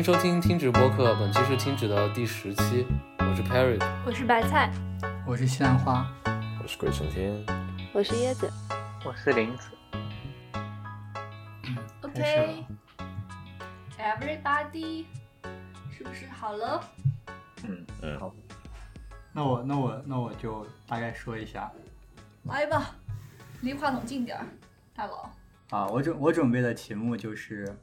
欢迎收听听止播客，本期是听指的第十期，我是 Perry，我是白菜，我是西兰花，我是鬼神天，我是椰子，我是林子。OK，Everybody，是不是好了？嗯嗯，好。那我那我那我就大概说一下。来吧，离话筒近点儿，大佬。啊，我准我准备的题目就是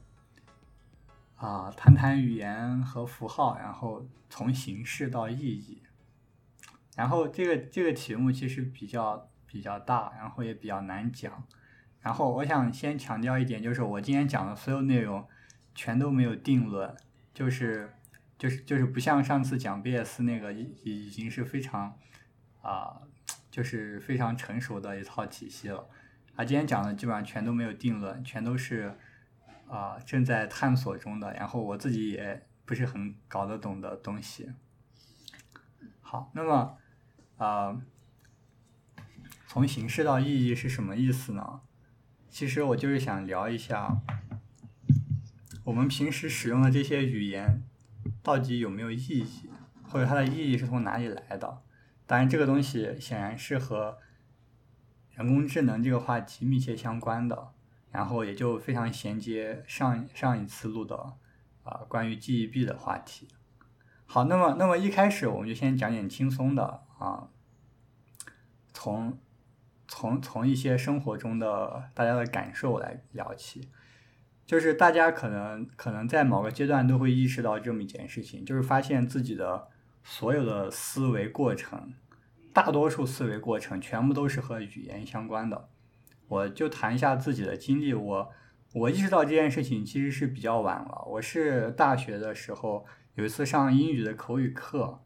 啊，谈谈语言和符号，然后从形式到意义。然后这个这个题目其实比较比较大，然后也比较难讲。然后我想先强调一点，就是我今天讲的所有内容全都没有定论，就是就是就是不像上次讲贝叶斯那个已已经是非常啊、就是非常成熟的一套体系了。啊，今天讲的基本上全都没有定论，全都是啊、正在探索中的，然后我自己也不是很搞得懂的东西。好，那么啊、从形式到意义是什么意思呢？其实我就是想聊一下，我们平时使用的这些语言到底有没有意义，或者它的意义是从哪里来的？当然，这个东西显然是和人工智能这个话题密切相关的，然后也就非常衔接上上一次录的啊、关于记忆币的话题。好，那么那么一开始我们就先讲点轻松的啊，从从从一些生活中的大家的感受来聊起，就是大家可能可能在某个阶段都会意识到这么一件事情，就是发现自己的所有的思维过程，大多数思维过程全部都是和语言相关的。我就谈一下自己的经历，我我意识到这件事情其实是比较晚了。我是大学的时候有一次上英语的口语课，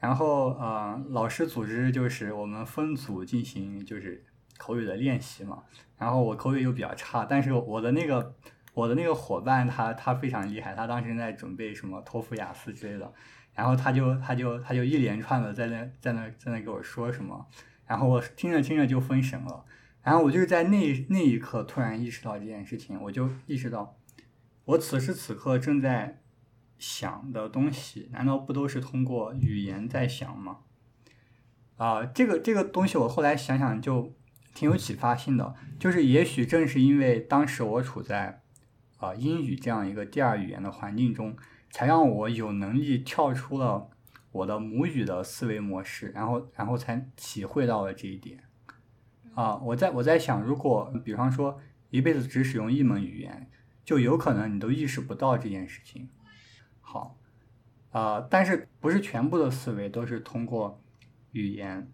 然后呃，老师组织就是我们分组进行就是口语的练习嘛。然后我口语又比较差，但是我的那个我的那个伙伴他他非常厉害，他当时在准备什么托福、雅思之类的，然后他就他就他就一连串的在那在那在那给我说什么，然后我听着听着就分神了。然后我就是在那那一刻突然意识到这件事情，我就意识到，我此时此刻正在想的东西，难道不都是通过语言在想吗？啊、这个这个东西我后来想想就挺有启发性的，就是也许正是因为当时我处在啊、英语这样一个第二语言的环境中，才让我有能力跳出了我的母语的思维模式，然后然后才体会到了这一点。啊，我在我在想，如果比方说一辈子只使用一门语言，就有可能你都意识不到这件事情。好，啊、但是不是全部的思维都是通过语言，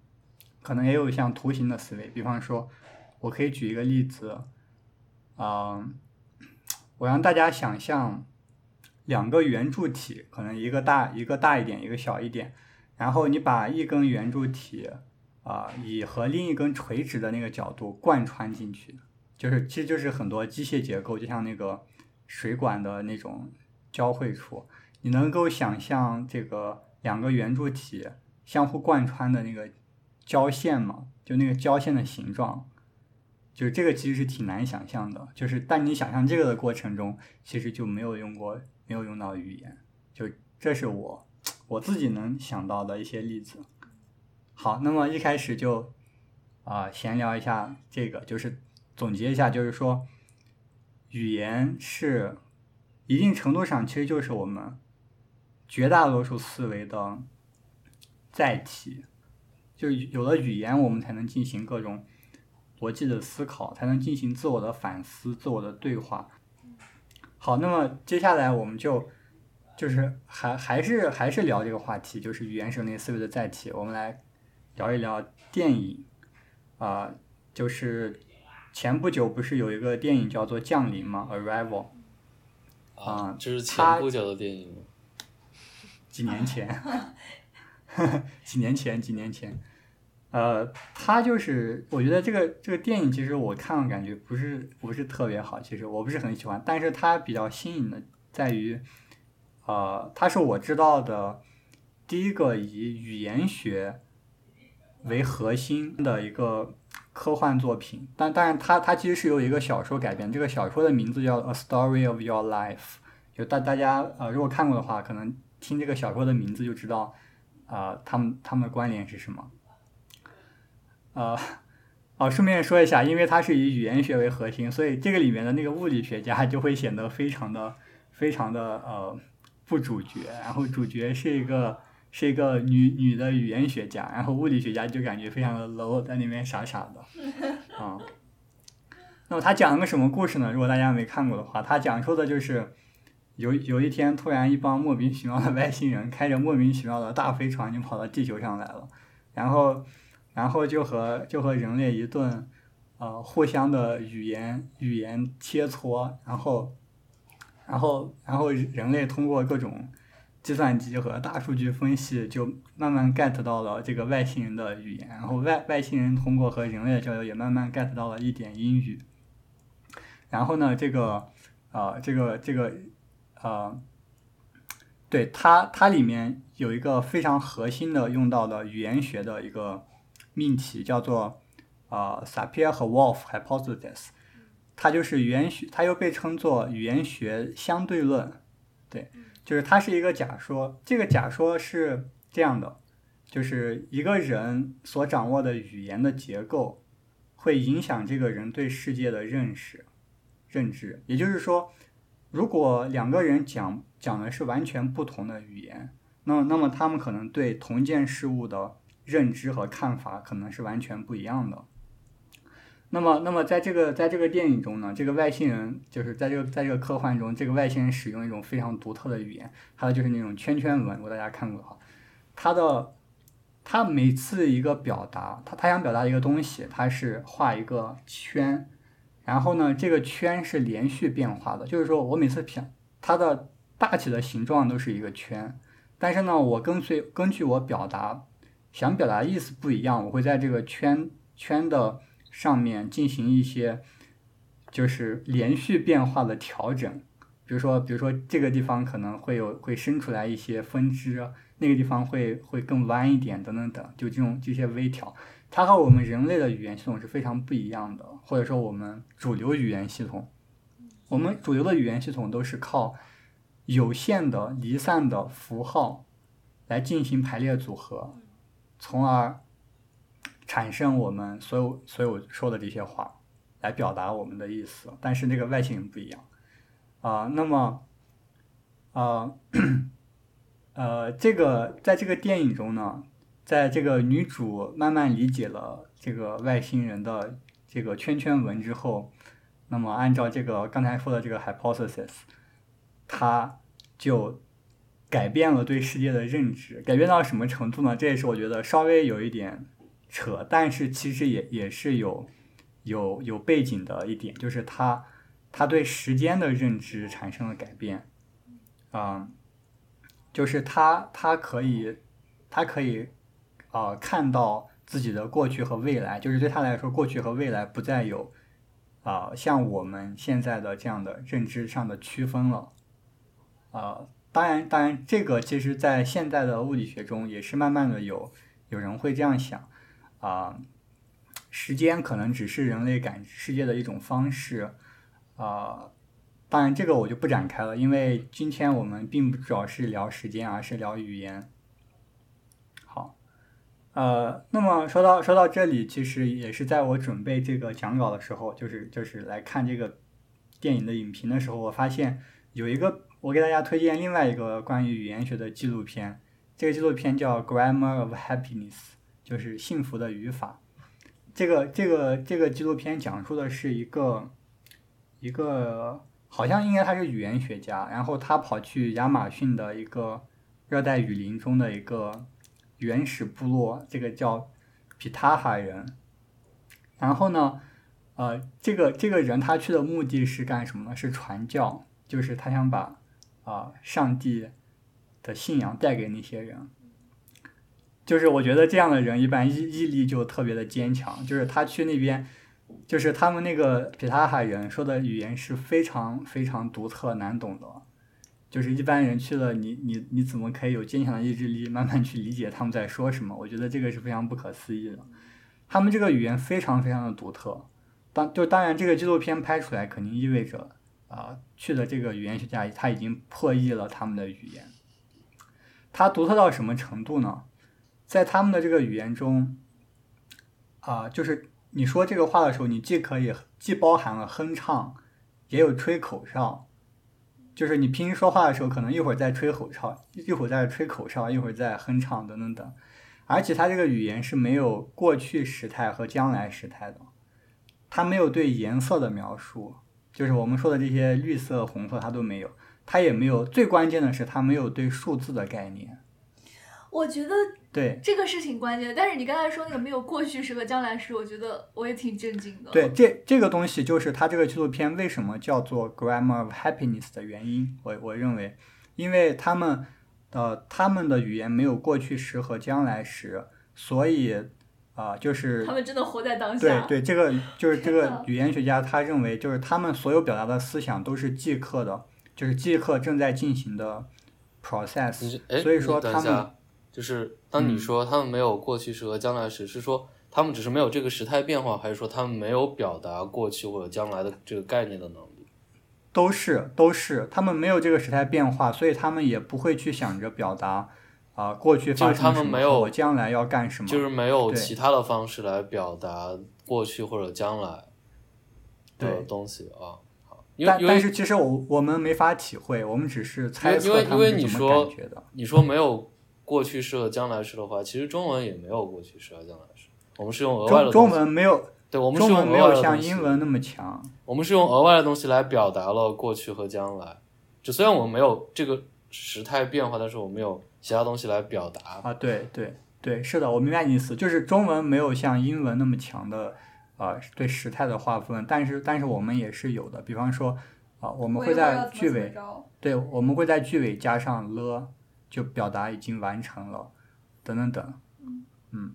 可能也有像图形的思维。比方说，我可以举一个例子，啊、我让大家想象两个圆柱体，可能一个大一个大一点，一个小一点，然后你把一根圆柱体。啊、以和另一根垂直的那个角度贯穿进去，就是其实就是很多机械结构，就像那个水管的那种交汇处，你能够想象这个两个圆柱体相互贯穿的那个交线吗？就那个交线的形状，就是这个其实是挺难想象的。就是但你想象这个的过程中，其实就没有用过，没有用到语言，就这是我我自己能想到的一些例子。好，那么一开始就啊、闲聊一下这个，就是总结一下，就是说，语言是一定程度上其实就是我们绝大多数思维的载体，就有了语言，我们才能进行各种逻辑的思考，才能进行自我的反思、自我的对话。好，那么接下来我们就就是还还是还是聊这个话题，就是语言是人类思维的载体，我们来。聊一聊电影，啊、就是前不久不是有一个电影叫做《降临》吗？Arrival，啊这是前不久的电影吗？几年前，几年前，几年前，呃，他就是我觉得这个这个电影其实我看了感觉不是不是特别好，其实我不是很喜欢，但是它比较新颖的在于，呃，它是我知道的第一个以语言学为核心的一个科幻作品，但但是它它其实是由一个小说改编，这个小说的名字叫《A Story of Your Life》，就大大家呃，如果看过的话，可能听这个小说的名字就知道、呃，他们他们的关联是什么。呃，哦，顺便说一下，因为它是以语言学为核心，所以这个里面的那个物理学家就会显得非常的非常的呃不主角，然后主角是一个是一个女女的语言学家，然后物理学家就感觉非常的 low，在那边傻傻的 啊。那么他讲了个什么故事呢？如果大家没看过的话，他讲述的就是有有一天突然一帮莫名其妙的外星人开着莫名其妙的大飞船就跑到地球上来了，然后然后就和就和人类一顿呃互相的语言语言切磋，然后然后然后人类通过各种计算机和大数据分析，就慢慢 get 到了这个外星人的语言，然后外外星人通过和人类的交流，也慢慢 get 到了一点英语。然后呢，这个呃，这个这个呃，对它它里面有一个非常核心的用到的语言学的一个命题，叫做呃 Sapir 和 Wolf hypothesis，它就是语言学，它又被称作语言学相对论。对，就是它是一个假说，这个假说是这样的，就是一个人所掌握的语言的结构会影响这个人对世界的认识。认知，也就是说，如果两个人讲讲的是完全不同的语言，那那么他们可能对同一件事物的认知和看法可能是完全不一样的。那么，那么在这个在这个电影中呢，这个外星人就是在这个在这个科幻中，这个外星人使用一种非常独特的语言，还有就是那种圈圈文，如果大家看过的话，他的他每次一个表达，他他想表达一个东西，他是画一个圈。然后呢，这个圈是连续变化的，就是说我每次想它的大体的形状都是一个圈，但是呢，我跟随根据我表达想表达意思不一样，我会在这个圈圈的上面进行一些就是连续变化的调整，比如说比如说这个地方可能会有会生出来一些分支，那个地方会会更弯一点，等等等，就这种这些微调。它和我们人类的语言系统是非常不一样的，或者说我们主流语言系统，我们主流的语言系统都是靠有限的离散的符号来进行排列组合，从而产生我们所有所有说的这些话，来表达我们的意思。但是那个外星人不一样啊、那么啊呃，呃，这个在这个电影中呢。在这个女主慢慢理解了这个外星人的这个圈圈文之后，那么按照这个刚才说的这个 hypothesis，她就改变了对世界的认知。改变到什么程度呢？这也是我觉得稍微有一点扯，但是其实也也是有有有背景的一点，就是他他对时间的认知产生了改变。嗯，就是他他可以他可以。啊、看到自己的过去和未来，就是对他来说，过去和未来不再有啊、像我们现在的这样的认知上的区分了。啊、呃，当然，当然，这个其实在现在的物理学中也是慢慢的有有人会这样想啊、时间可能只是人类感知世界的一种方式啊。当然，这个我就不展开了，因为今天我们并不主要是聊时间，而是聊语言。好呃，那么说到说到这里，其实也是在我准备这个讲稿的时候，就是就是来看这个电影的影评的时候，我发现有一个我给大家推荐另外一个关于语言学的纪录片，这个纪录片叫《Grammar of Happiness》，就是幸福的语法。这个这个这个纪录片讲述的是一个一个好像应该他是语言学家，然后他跑去亚马逊的一个热带雨林中的一个。原始部落，这个叫皮塔哈人。然后呢，呃，这个这个人他去的目的是干什么呢？是传教，就是他想把啊、上帝的信仰带给那些人。就是我觉得这样的人一般毅毅力就特别的坚强。就是他去那边，就是他们那个皮塔哈人说的语言是非常非常独特难懂的。就是一般人去了，你你你怎么可以有坚强的意志力，慢慢去理解他们在说什么？我觉得这个是非常不可思议的。他们这个语言非常非常的独特，当就当然这个纪录片拍出来，肯定意味着啊、去的这个语言学家他已经破译了他们的语言。它独特到什么程度呢？在他们的这个语言中，啊、就是你说这个话的时候，你既可以既包含了哼唱，也有吹口哨。就是你平时说话的时候，可能一会儿在吹口哨，一会儿在吹口哨，一会儿在哼唱，等等等。而且它这个语言是没有过去时态和将来时态的，它没有对颜色的描述，就是我们说的这些绿色、红色，它都没有。它也没有，最关键的是它没有对数字的概念。我觉得对这个是挺关键的，但是你刚才说那个没有过去时和将来时，我觉得我也挺震惊的。对，这这个东西就是它这个纪录片为什么叫做 Grammar of Happiness 的原因。我我认为，因为他们呃他们的语言没有过去时和将来时，所以啊、就是他们真的活在当对下。对对，这个 就是这个语言学家他认为，就是他们所有表达的思想都是即刻的，就是即刻正在进行的 process，所以说他们就是当你嗯说他们没有过去时和将来时，是说他们只是没有这个时态变化，还是说他们没有表达过去或者将来的这个概念的能力？都是都是他们没有这个时态变化，所以他们也不会去想着表达啊、过去发就是他生什么，们没有我将来要干什么，就是没有其他的方式来表达过去或者将来的东西啊。好，但但是其实我我们没法体会，我们只是猜测他为因为你们是怎么说感觉的。你说没有过去式和将来式的话，其实中文也没有过去式和将来式，我们是用额外的中中文没有对，我们是用中文没有像额外的东西英文那么强，我们是用额外的东西来表达了过去和将来。就虽然我们没有这个时态变化，但是我们有其他东西来表达。啊，对对对，是的，我明白你意思，就是中文没有像英文那么强的啊、对时态的划分，但是但是我们也是有的，比方说啊、我们会在句尾，对，我们会在句尾加上了，就表达已经完成了，等等等，嗯，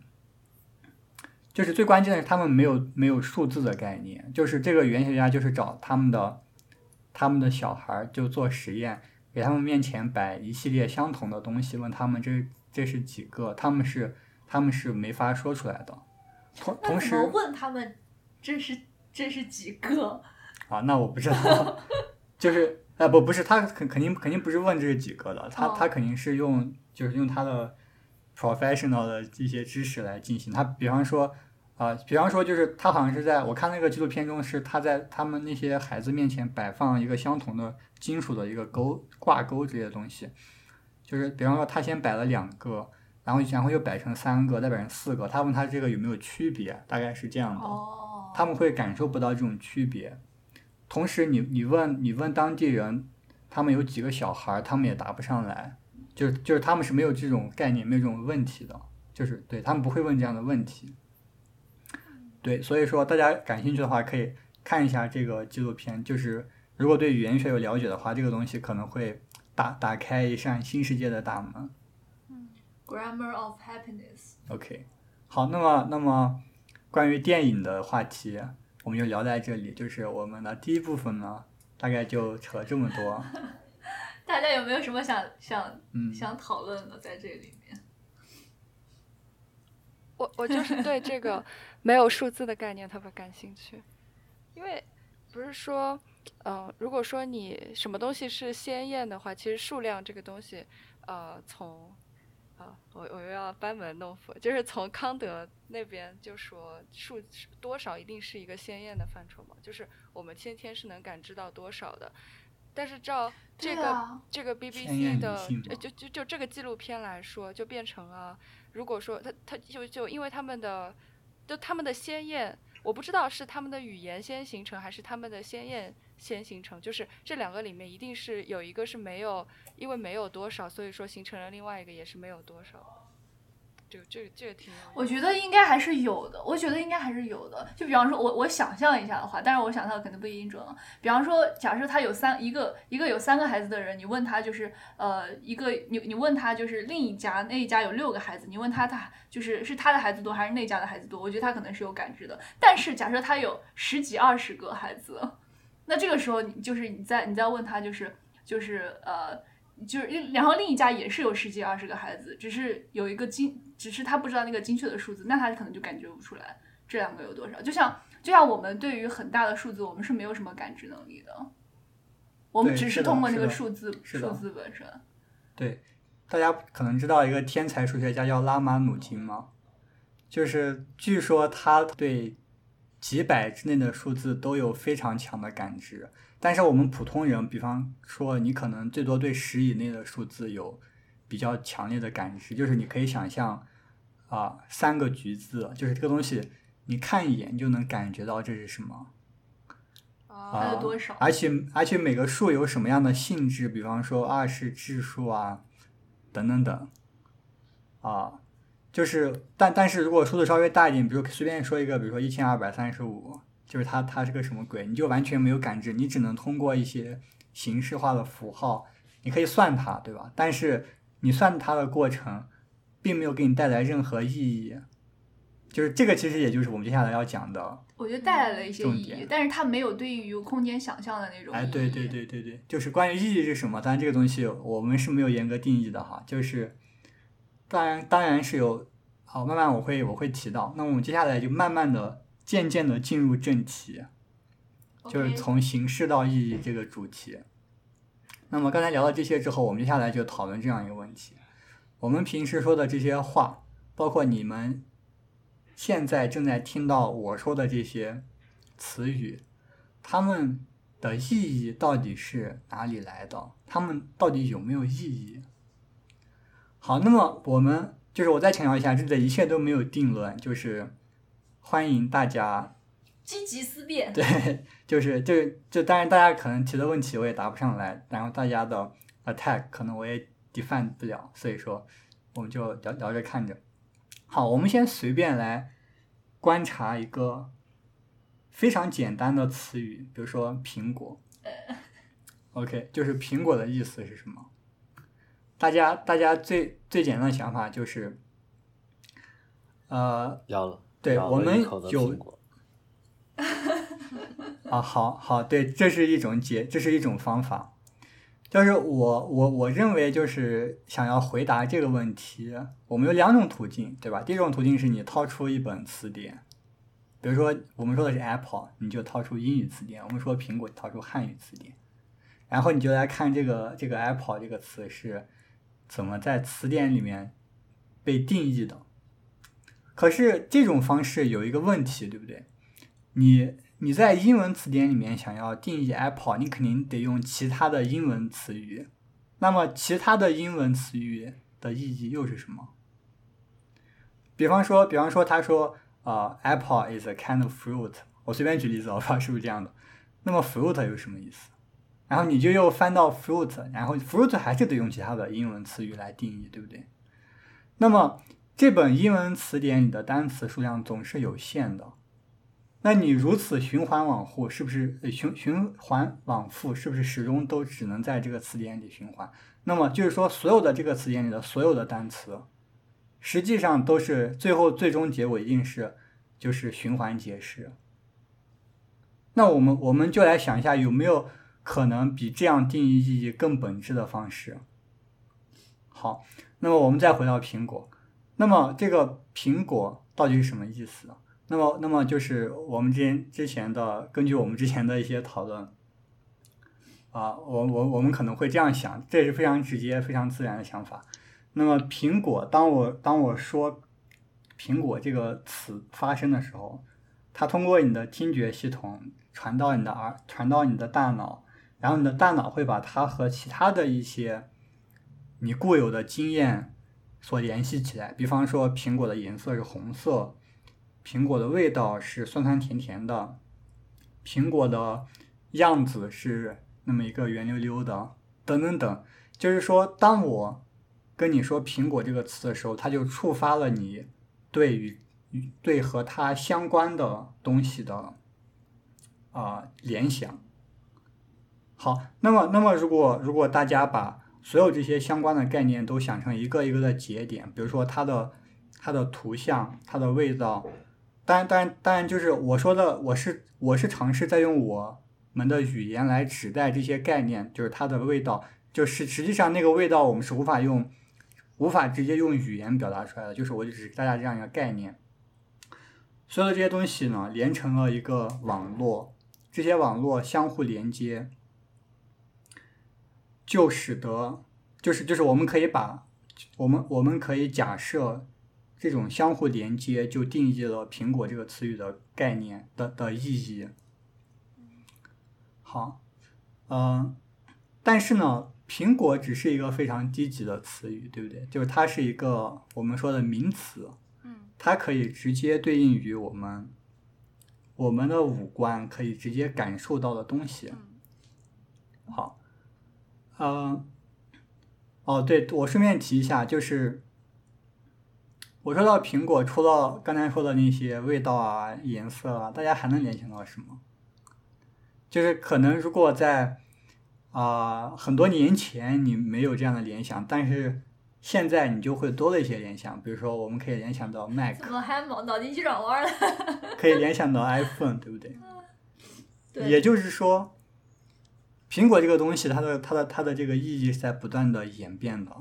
就是最关键的是他们没有没有数字的概念，就是这个语言学家就是找他们的他们的小孩就做实验，给他们面前摆一系列相同的东西，问他们这这是几个，他们是他们是没法说出来的。同同时问他们这是这是几个？啊，那我不知道，就是呃不不是他肯肯定肯定不是问这几个的，他他哦肯定是用就是用他的 professional 的一些知识来进行。他比方说啊、比方说就是他好像是在我看那个纪录片中是他在他们那些孩子面前摆放一个相同的金属的一个钩挂钩之类的东西，就是比方说他先摆了两个。然后，然后又摆成三个，再摆成四个。他问他这个有没有区别，大概是这样的。哦，他们会感受不到这种区别。同时你，你问你问当地人，他们有几个小孩儿，他们也答不上来，就是就是他们是没有这种概念，没有这种问题的，就是对他们不会问这样的问题。对，所以说大家感兴趣的话，可以看一下这个纪录片。就是如果对语言学有了解的话，这个东西可能会打打开一扇新世界的大门。Grammar of Happiness。OK，好，那么那么关于电影的话题，我们就聊在这里。就是我们的第一部分呢，大概就扯这么多。大家有没有什么想想嗯，想讨论的在这里面？我我就是对这个没有数字的概念特别感兴趣，因为不是说，嗯、如果说你什么东西是鲜艳的话，其实数量这个东西，呃，从啊，我我又要班门弄斧，就是从康德那边就说数多少一定是一个鲜艳的范畴嘛，就是我们先天是能感知到多少的，但是照这个、啊这个 BBC 的就就就这个纪录片来说，就变成了，如果说他他就就因为他们的就他们的鲜艳，我不知道是他们的语言先形成，还是他们的鲜艳先形成，就是这两个里面一定是有一个是没有，因为没有多少，所以说形成了另外一个也是没有多少。这个这个这个挺，我觉得应该还是有的，我觉得应该还是有的。就比方说，我我想象一下的话，但是我想象肯定不一定准。比方说，假设他有三一个一个有三个孩子的人，你问他就是呃一个你你问他就是另一家那一家有六个孩子，你问他他就是是他的孩子多还是那家的孩子多？我觉得他可能是有感知的。但是假设他有十几二十个孩子，那这个时候你就是你在你在问他就是就是呃。就是，然后另一家也是有十几二十个孩子，只是有一个精，只是他不知道那个精确的数字，那他可能就感觉不出来这两个有多少。就像就像我们对于很大的数字，我们是没有什么感知能力的。我们只是通过这个数字数字本身。对，大家可能知道一个天才数学家叫拉马努金吗？就是据说他对几百之内的数字都有非常强的感知，但是我们普通人，比方说你可能最多对十以内的数字有比较强烈的感知，就是你可以想象啊、三个橘子，就是这个东西你看一眼你就能感觉到这是什么。啊它有多少而且而且每个数有什么样的性质，比方说二是质数啊，等等等，啊，就是但但是如果数字稍微大一点，比如随便说一个，比如说一千二百三十五，就是它它是个什么鬼，你就完全没有感知，你只能通过一些形式化的符号，你可以算它，对吧？但是你算它的过程，并没有给你带来任何意义。就是这个，其实也就是我们接下来要讲的，我觉得带来了一些意义，但是它没有对于空间想象的那种。哎，对对对对对，就是关于意义是什么，当然这个东西我们是没有严格定义的哈，就是当然当然是有，好，慢慢我会我会提到，那我们接下来就慢慢的、渐渐的进入正题，就是从形式到意义这个主题。那么刚才聊到这些之后，我们接下来就讨论这样一个问题：我们平时说的这些话，包括你们现在正在听到我说的这些词语，它们的意义到底是哪里来的？它们到底有没有意义？好，那么我们就是我再强调一下，这的一切都没有定论，就是欢迎大家积极思辨。对，就是就就当然大家可能提的问题我也答不上来，然后大家的 attack 可能我也 defend 不了，所以说我们就聊聊着看着。好，我们先随便来观察一个非常简单的词语，比如说苹果。OK，就是苹果的意思是什么？大家大家最最简单的想法就是，呃，对咬我们有 啊，好好，对，这是一种解，这是一种方法。就是我我我认为，就是想要回答这个问题，我们有两种途径，对吧？第一种途径是你掏出一本词典，比如说我们说的是 Apple，你就掏出英语词典；我们说苹果，掏出汉语词典，然后你就来看这个这个 Apple 这个词是怎么在词典里面被定义的。可是这种方式有一个问题，对不对？你你在英文词典里面想要定义 Apple，你肯定得用其他的英文词语。那么其他的英文词语的意义又是什么？比方说，比方说，他说，呃，Apple is a kind of fruit。我随便举例子，我不知道是不是这样的。那么 fruit 有什么意思？然后你就又翻到 fruit，然后 fruit 还是得用其他的英文词语来定义，对不对？那么这本英文词典里的单词数量总是有限的。那你如此循环往复，是不是循循环往复，是不是始终都只能在这个词典里循环？那么就是说，所有的这个词典里的所有的单词，实际上都是最后最终结果一定是就是循环解释。那我们我们就来想一下，有没有可能比这样定义意义更本质的方式？好，那么我们再回到苹果，那么这个苹果到底是什么意思？那么，那么就是我们之前之前的，根据我们之前的一些讨论，啊，我我我们可能会这样想，这也是非常直接、非常自然的想法。那么，苹果，当我当我说“苹果”这个词发生的时候，它通过你的听觉系统传到你的耳，传到你的大脑，然后你的大脑会把它和其他的一些你固有的经验所联系起来。比方说，苹果的颜色是红色。苹果的味道是酸酸甜甜的，苹果的样子是那么一个圆溜溜的，等等等。就是说，当我跟你说“苹果”这个词的时候，它就触发了你对于对和它相关的东西的啊、联想。好，那么那么如果如果大家把所有这些相关的概念都想成一个一个的节点，比如说它的它的图像、它的味道。当然，当然，当然，就是我说的，我是我是尝试在用我们的语言来指代这些概念，就是它的味道，就是实际上那个味道我们是无法用，无法直接用语言表达出来的，就是我就只给大家这样一个概念。所有的这些东西呢，连成了一个网络，这些网络相互连接，就使得就是就是我们可以把我们我们可以假设这种相互连接就定义了苹果这个词语的概念的的意义。好，嗯、但是呢，苹果只是一个非常低级的词语，对不对？就是它是一个我们说的名词，嗯它可以直接对应于我们我们的五官可以直接感受到的东西。嗯好，呃，哦，对，我顺便提一下，就是我说到苹果，除了刚才说的那些味道啊、颜色啊，大家还能联想到什么？就是可能如果在啊、很多年前你没有这样的联想，但是现在你就会多了一些联想，比如说我们可以联想到 Mac，怎么还脑脑筋急转弯了？可以联想到 iPhone，对不对？对也就是说，苹果这个东西，它的它的它的这个意义是在不断的演变的，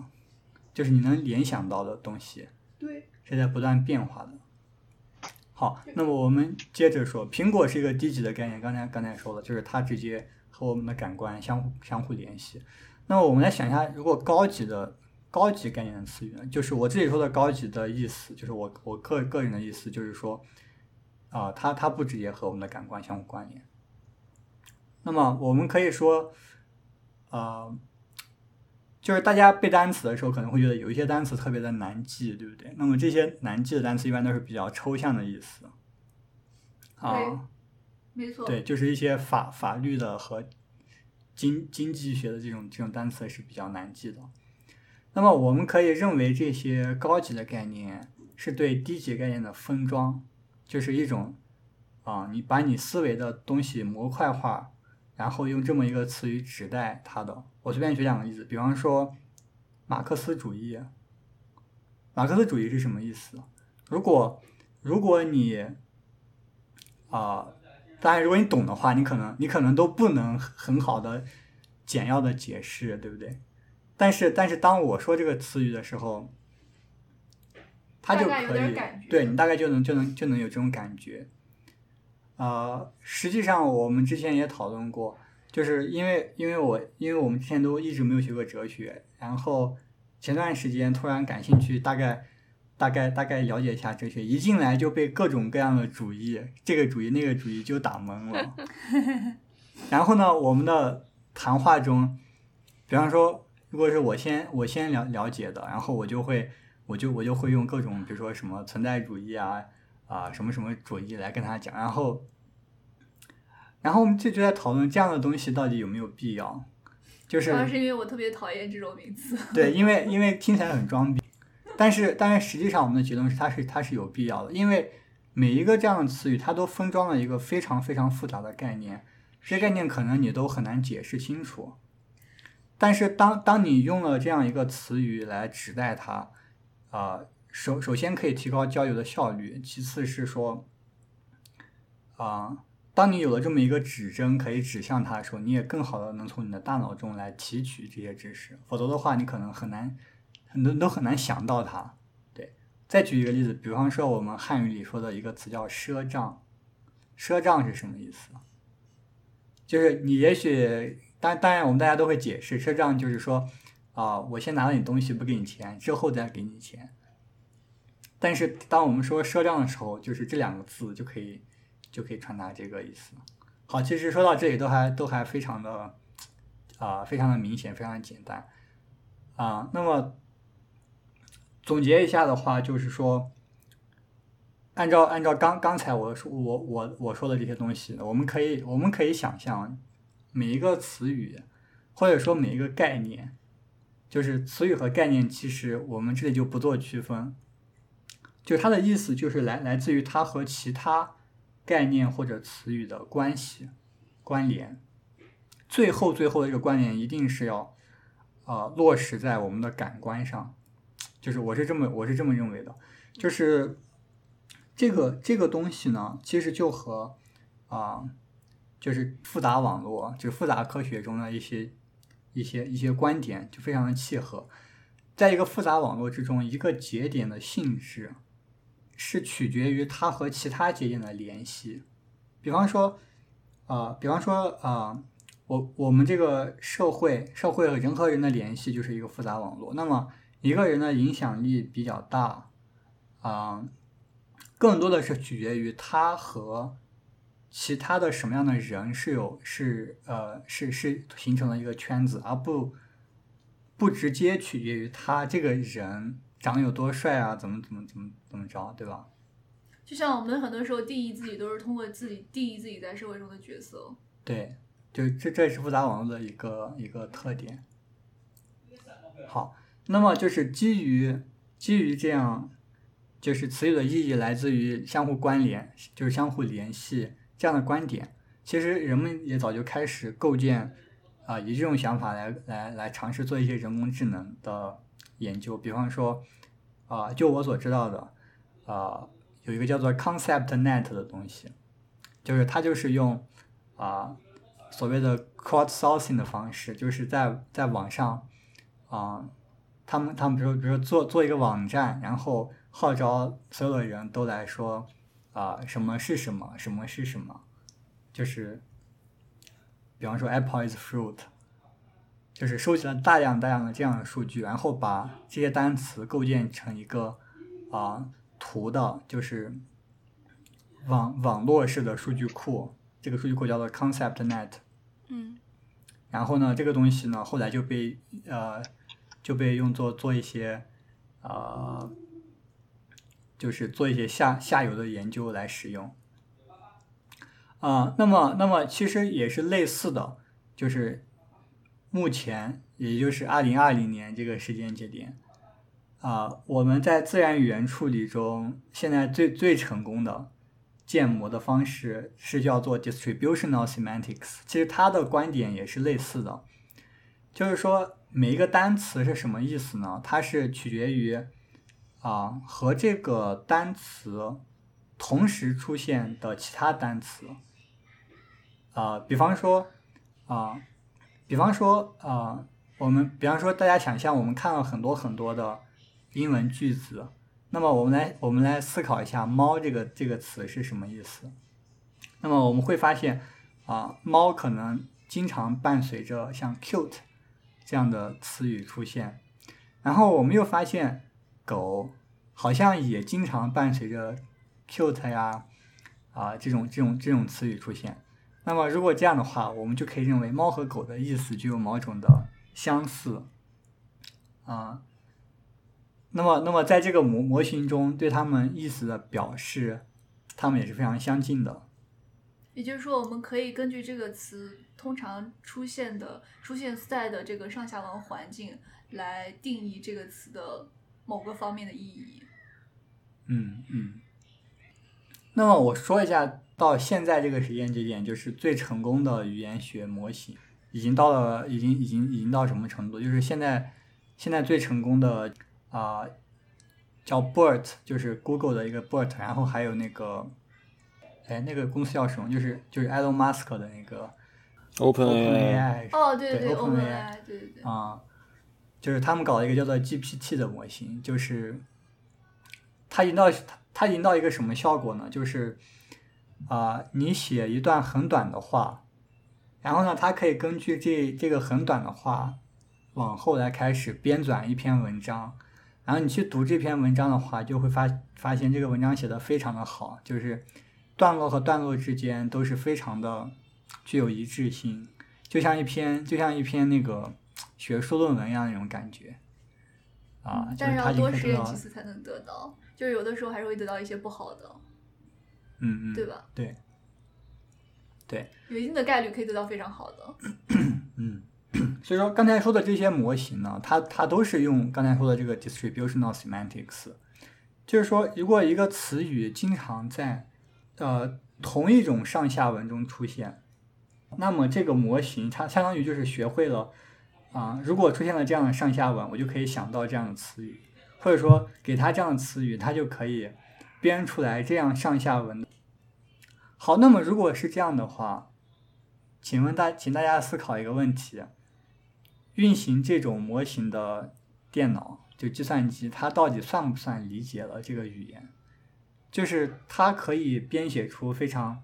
就是你能联想到的东西对，是在不断变化的。好，那么我们接着说，苹果是一个低级的概念，刚才刚才说了，就是它直接和我们的感官相互相互联系。那么我们来想一下，如果高级的高级概念的词语呢，就是我自己说的高级的意思，就是我我个个人的意思，就是说，啊、它它不直接和我们的感官相互关联。那么我们可以说，呃，就是大家背单词的时候可能会觉得有一些单词特别的难记，对不对？那么这些难记的单词一般都是比较抽象的意思。啊，没错，对，就是一些法法律的和经经济学的这种这种单词是比较难记的。那么我们可以认为这些高级的概念是对低级概念的分装，就是一种啊，你把你思维的东西模块化，然后用这么一个词语指代它的。我随便举两个例子，比方说马克思主义。马克思主义是什么意思？如果如果你啊、当然，如果你懂的话，你可能你可能都不能很好的简要的解释，对不对？但是但是当我说这个词语的时候，它就可以对你大概就能就能就能有这种感觉。呃，实际上我们之前也讨论过，就是因为因为我因为我们之前都一直没有学过哲学，然后前段时间突然感兴趣，大概大概大概了解一下哲学，一进来就被各种各样的主义，这个主义那个主义就打懵了。然后呢，我们的谈话中，比方说，如果是我先我先了了解的，然后我就会我就我就会用各种比如说什么存在主义啊啊什么什么主义来跟他讲，然后然后我们就就在讨论这样的东西到底有没有必要，就是主要是因为我特别讨厌这种名词。对，因为因为听起来很装逼，但是但是实际上我们的结论是它是它是有必要的，因为每一个这样的词语它都封装了一个非常非常复杂的概念，这些概念可能你都很难解释清楚。但是当当你用了这样一个词语来指代它，啊、首首先可以提高交流的效率，其次是说，啊、当你有了这么一个指针可以指向它的时候，你也更好的能从你的大脑中来提取这些知识，否则的话，你可能很难，很多都很难想到它。对，再举一个例子，比方说我们汉语里说的一个词叫赊账，赊账是什么意思？就是你也许，当当然我们大家都会解释，赊账就是说，啊、我先拿了你东西不给你钱，之后再给你钱。但是当我们说赊账的时候，就是这两个字就可以就可以传达这个意思。好，其实说到这里都还都还非常的啊、非常的明显，非常的简单啊、那么总结一下的话，就是说，按照按照刚刚才我说我我我说的这些东西，我们可以我们可以想象每一个词语或者说每一个概念，就是词语和概念，其实我们这里就不做区分，就它的意思就是来来自于它和其他概念或者词语的关系关联，最后最后的这个关联一定是要呃落实在我们的感官上，就是我是这么我是这么认为的，就是这个这个东西呢，其实就和啊、就是复杂网络，就复杂科学中的一些一些一些观点就非常的契合。在一个复杂网络之中，一个节点的性质是取决于它和其他节点的联系。比方说，啊、比方说，啊、我我们这个社会社会和人和人的联系就是一个复杂网络。那么一个人的影响力比较大，啊、更多的是取决于他和其他的什么样的人是有是呃是是形成了一个圈子，而不不直接取决于他这个人长得有多帅啊，怎么怎么怎么怎么着，对吧？就像我们很多时候定义自己都是通过自己定义自己在社会中的角色。对，就这这也是复杂网络的一个一个特点。好，那么就是基于基于这样，就是词语的意义来自于相互关联，就是相互联系这样的观点，其实人们也早就开始构建啊、以这种想法来来来尝试做一些人工智能的研究，比方说啊、就我所知道的啊、有一个叫做 ConceptNet 的东西，就是它就是用啊、所谓的 crowdsourcing 的方式，就是在在网上啊、他们他们比如说比如说做做一个网站，然后号召所有的人都来说啊、什么是什么，什么是什么，就是比方说 apple is fruit，就是收集了大量大量的这样的数据，然后把这些单词构建成一个啊、图的，就是网网络式的数据库，这个数据库叫做 ConceptNet。嗯然后呢，这个东西呢，后来就被呃就被用作做一些呃，就是做一些下下游的研究来使用。啊、那么那么其实也是类似的，就是目前也就是二零二零年这个时间节点，啊、我们在自然语言处理中现在最最成功的建模的方式是叫做 distributional semantics。其实它的观点也是类似的，就是说每一个单词是什么意思呢？它是取决于啊、和这个单词同时出现的其他单词。啊、比方说啊、比方说啊、我们比方说大家想象我们看了很多很多的英文句子，那么我们来我们来思考一下“猫”这个这个词是什么意思。那么我们会发现啊，猫可能经常伴随着像 cute 这样的词语出现，然后我们又发现狗好像也经常伴随着 cute 呀啊这种这种这种词语出现。那么如果这样的话，我们就可以认为猫和狗的意思具有某种的相似啊。那么，那么在这个模模型中，对它们意思的表示，它们也是非常相近的。也就是说，我们可以根据这个词通常出现的出现在的这个上下文环境来定义这个词的某个方面的意义。嗯嗯。那么我说一下，到现在这个时间节点，就是最成功的语言学模型，已经到了，已经已经已经到什么程度？就是现在现在最成功的啊、叫 BERT，就是 Google 的一个 BERT，然后还有那个，哎，那个公司叫什么？就是就是 Elon Musk 的那个 Open OpenAI 哦，对对对 OpenAI 对对对，啊，就是他们搞了一个叫做 GPT 的模型，就是它引到它它引到一个什么效果呢？就是啊、你写一段很短的话，然后呢，它可以根据这这个很短的话，往后来开始编纂一篇文章，然后你去读这篇文章的话，就会发发现这个文章写的非常的好，就是段落和段落之间都是非常的具有一致性，就像一篇就像一篇那个学术论文一样那种感觉。啊，但是要多实验几次才能得到，就是有的时候还是会得到一些不好的，嗯嗯，对吧？对，对，有一定的概率可以得到非常好的。嗯，所以说刚才说的这些模型呢，它它都是用刚才说的这个 distributional semantics，就是说，如果一个词语经常在呃同一种上下文中出现，那么这个模型它相当于就是学会了啊、如果出现了这样的上下文，我就可以想到这样的词语，或者说给它这样的词语，它就可以编出来这样上下文的。好，那么如果是这样的话，请问大，请大家思考一个问题：运行这种模型的电脑，就计算机，它到底算不算理解了这个语言？就是它可以编写出非常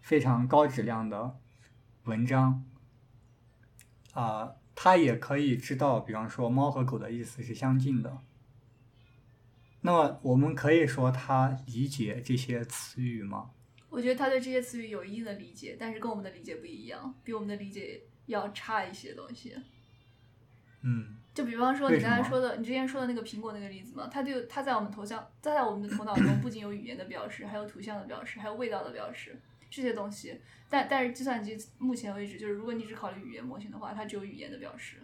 非常高质量的文章，啊、它也可以知道，比方说猫和狗的意思是相近的。那么我们可以说它理解这些词语吗？我觉得他对这些词语有一定的理解，但是跟我们的理解不一样，比我们的理解要差一些东西。嗯就比方说你刚才说的，你之前说的那个苹果那个例子嘛，它就它在我们头像，它在我们的头脑中不仅有语言的标识，还有图像的标识，还有味道的标识这些东西。但但是计算机目前为止，就是如果你只考虑语言模型的话，它只有语言的标识。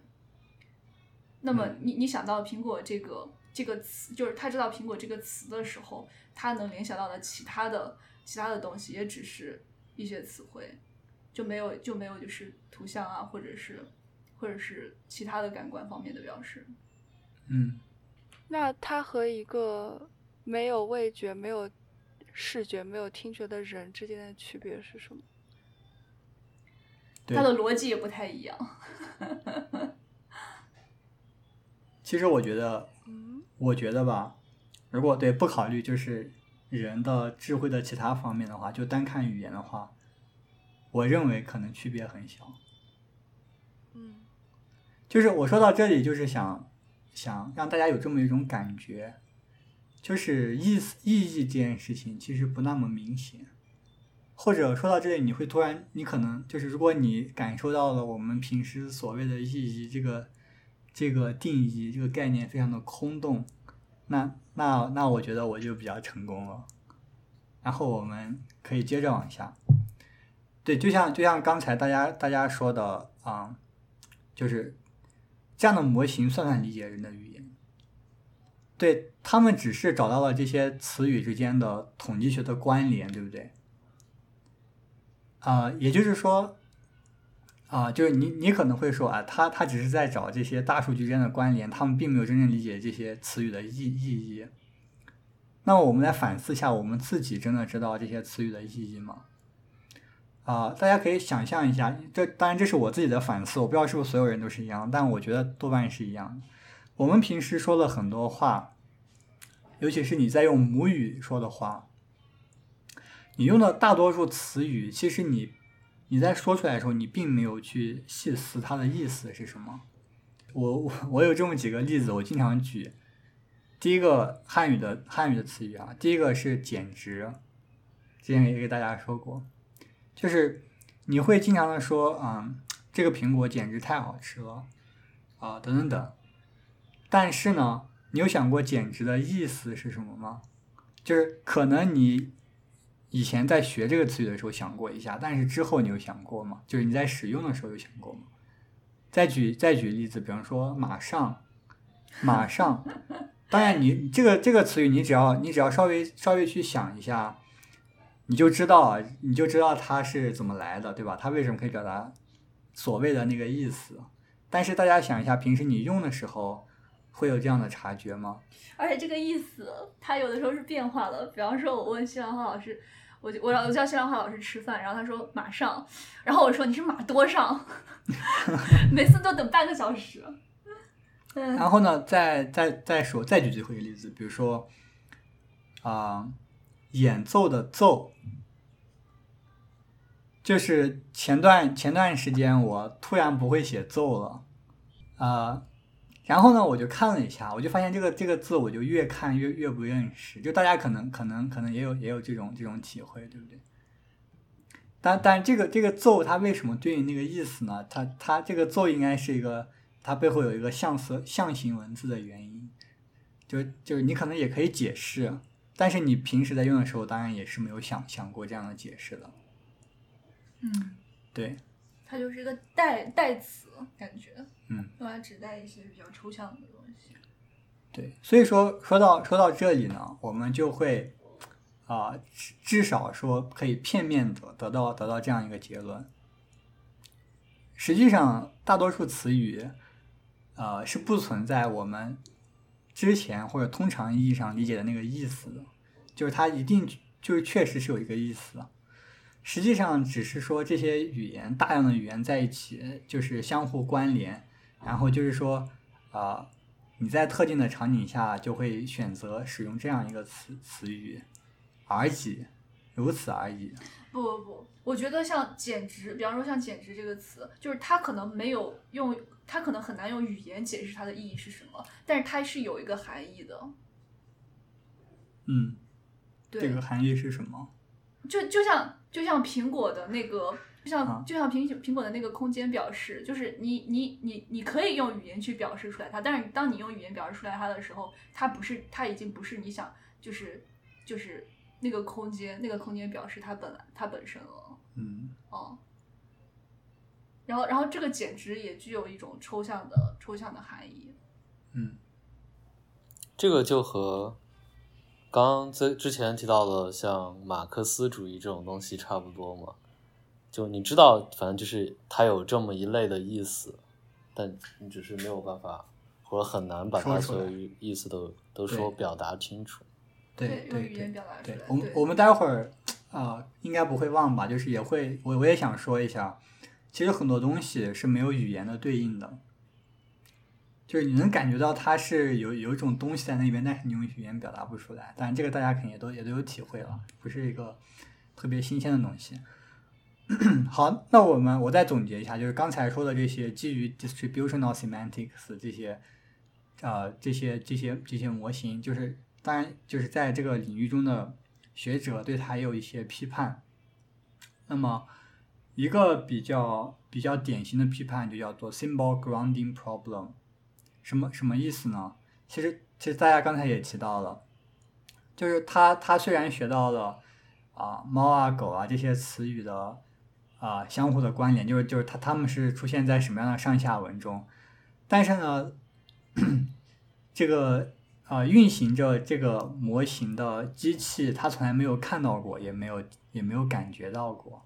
那么嗯你你想到苹果这个这个词，就是他知道苹果这个词的时候，他能联想到的其他的其他的东西，也只是一些词汇，就没有就没有就是图像啊，或者是或者是其他的感官方面的表示。嗯那它和一个没有味觉、没有视觉、没有听觉的人之间的区别是什么？对它的逻辑也不太一样。其实我觉得，嗯我觉得吧，如果对不考虑就是人的智慧的其他方面的话，就单看语言的话，我认为可能区别很小。嗯就是我说到这里，就是想想让大家有这么一种感觉，就是意思意义这件事情其实不那么明显，或者说到这里，你会突然，你可能就是如果你感受到了我们平时所谓的意义这个这个定义这个概念非常的空洞，那那那我觉得我就比较成功了。然后我们可以接着往下，对，就像就像刚才大家大家说的啊、就是这样的模型算算理解人的语言？对他们只是找到了这些词语之间的统计学的关联，对不对？啊、也就是说，啊、就是你你可能会说啊，他他只是在找这些大数据之间的关联，他们并没有真正理解这些词语的意意义。那么我们来反思一下，我们自己真的知道这些词语的意义吗？啊、大家可以想象一下，这当然这是我自己的反思，我不知道是不是所有人都是一样，但我觉得多半是一样的。我们平时说了很多话，尤其是你在用母语说的话，你用的大多数词语，其实你你在说出来的时候，你并没有去细思它的意思是什么。我我我有这么几个例子，我经常举。第一个汉语的汉语的词语啊，第一个是简直，之前也给大家说过，就是你会经常的说，嗯，这个苹果简直太好吃了，啊，等等等。但是呢，你有想过简直的意思是什么吗？就是可能你以前在学这个词语的时候想过一下，但是之后你有想过吗？就是你在使用的时候有想过吗？再举再举例子，比方说马上，马上。当然你，这个这个词语，你只要你只要稍微稍微去想一下，你就知道你就知道它是怎么来的，对吧？它为什么可以表达所谓的那个意思？但是大家想一下，平时你用的时候会有这样的察觉吗？而且这个意思，它有的时候是变化的。比方说，我问西兰花老师，我就我我叫西兰花老师吃饭，然后他说马上，然后我说你是马多上，每次都等半个小时。然后呢，再再再说，再举最后一个例子，比如说啊、演奏的奏，就是前段前段时间我突然不会写奏了，啊、然后呢，我就看了一下，我就发现这个这个字，我就越看越越不认识。就大家可能可能可能也有也有这种这种体会，对不对？但但这个这个奏它为什么对应那个意思呢？它它这个奏应该是一个，它背后有一个象词象形文字的原因，就就是你可能也可以解释，但是你平时在用的时候，当然也是没有想想过这样的解释的。嗯，对，它就是一个代代词，感觉，嗯，用来指代一些比较抽象的东西。对，所以说说到说到这里呢，我们就会啊、至至少说可以片面的得到得到这样一个结论。实际上，大多数词语，呃，是不存在我们之前或者通常意义上理解的那个意思的，就是它一定就是确实是有一个意思的。实际上，只是说这些语言大量的语言在一起，就是相互关联，然后就是说，啊、你在特定的场景下就会选择使用这样一个词词语，而已。如此而已。不不不，我觉得像简直，比方说像简直这个词，就是它可能没有用，它可能很难用语言解释它的意义是什么，但是它是有一个含义的。嗯，对，这个含义是什么？就就像就像苹果的那个，就像、啊就像苹苹果的那个空间表示，就是你你你你可以用语言去表示出来它，但是当你用语言表示出来它的时候，它不是它已经不是你想就是就是那个空间那个空间表示它本来它本身了，嗯哦。然后然后这个简直也具有一种抽象的抽象的含义，嗯这个就和刚刚在之前提到的像马克思主义这种东西差不多嘛。就你知道，反正就是它有这么一类的意思，但你只是没有办法，或者很难把它所有意意思都都说表达清楚。对对用语言对表达出来。，对我们我们待会儿啊、应该不会忘吧？就是也会，我我也想说一下，其实很多东西是没有语言的对应的，就是你能感觉到它是有有一种东西在那边，但是你用语言表达不出来。当然，这个大家肯定也都也都有体会了，不是一个特别新鲜的东西。好，那我们我再总结一下，就是刚才说的这些基于 distributional semantics 这些，呃，这些这些这些模型，就是当然就是在这个领域中的学者对它也有一些批判。那么一个比较比较典型的批判就叫做 symbol grounding problem，什么什么意思呢？其实其实大家刚才也提到了，就是他他虽然学到了啊猫啊狗啊这些词语的啊相互的关联，就是就是它它们是出现在什么样的上下文中，但是呢，这个啊运行着这个模型的机器，它从来没有看到过，也没有也没有感觉到过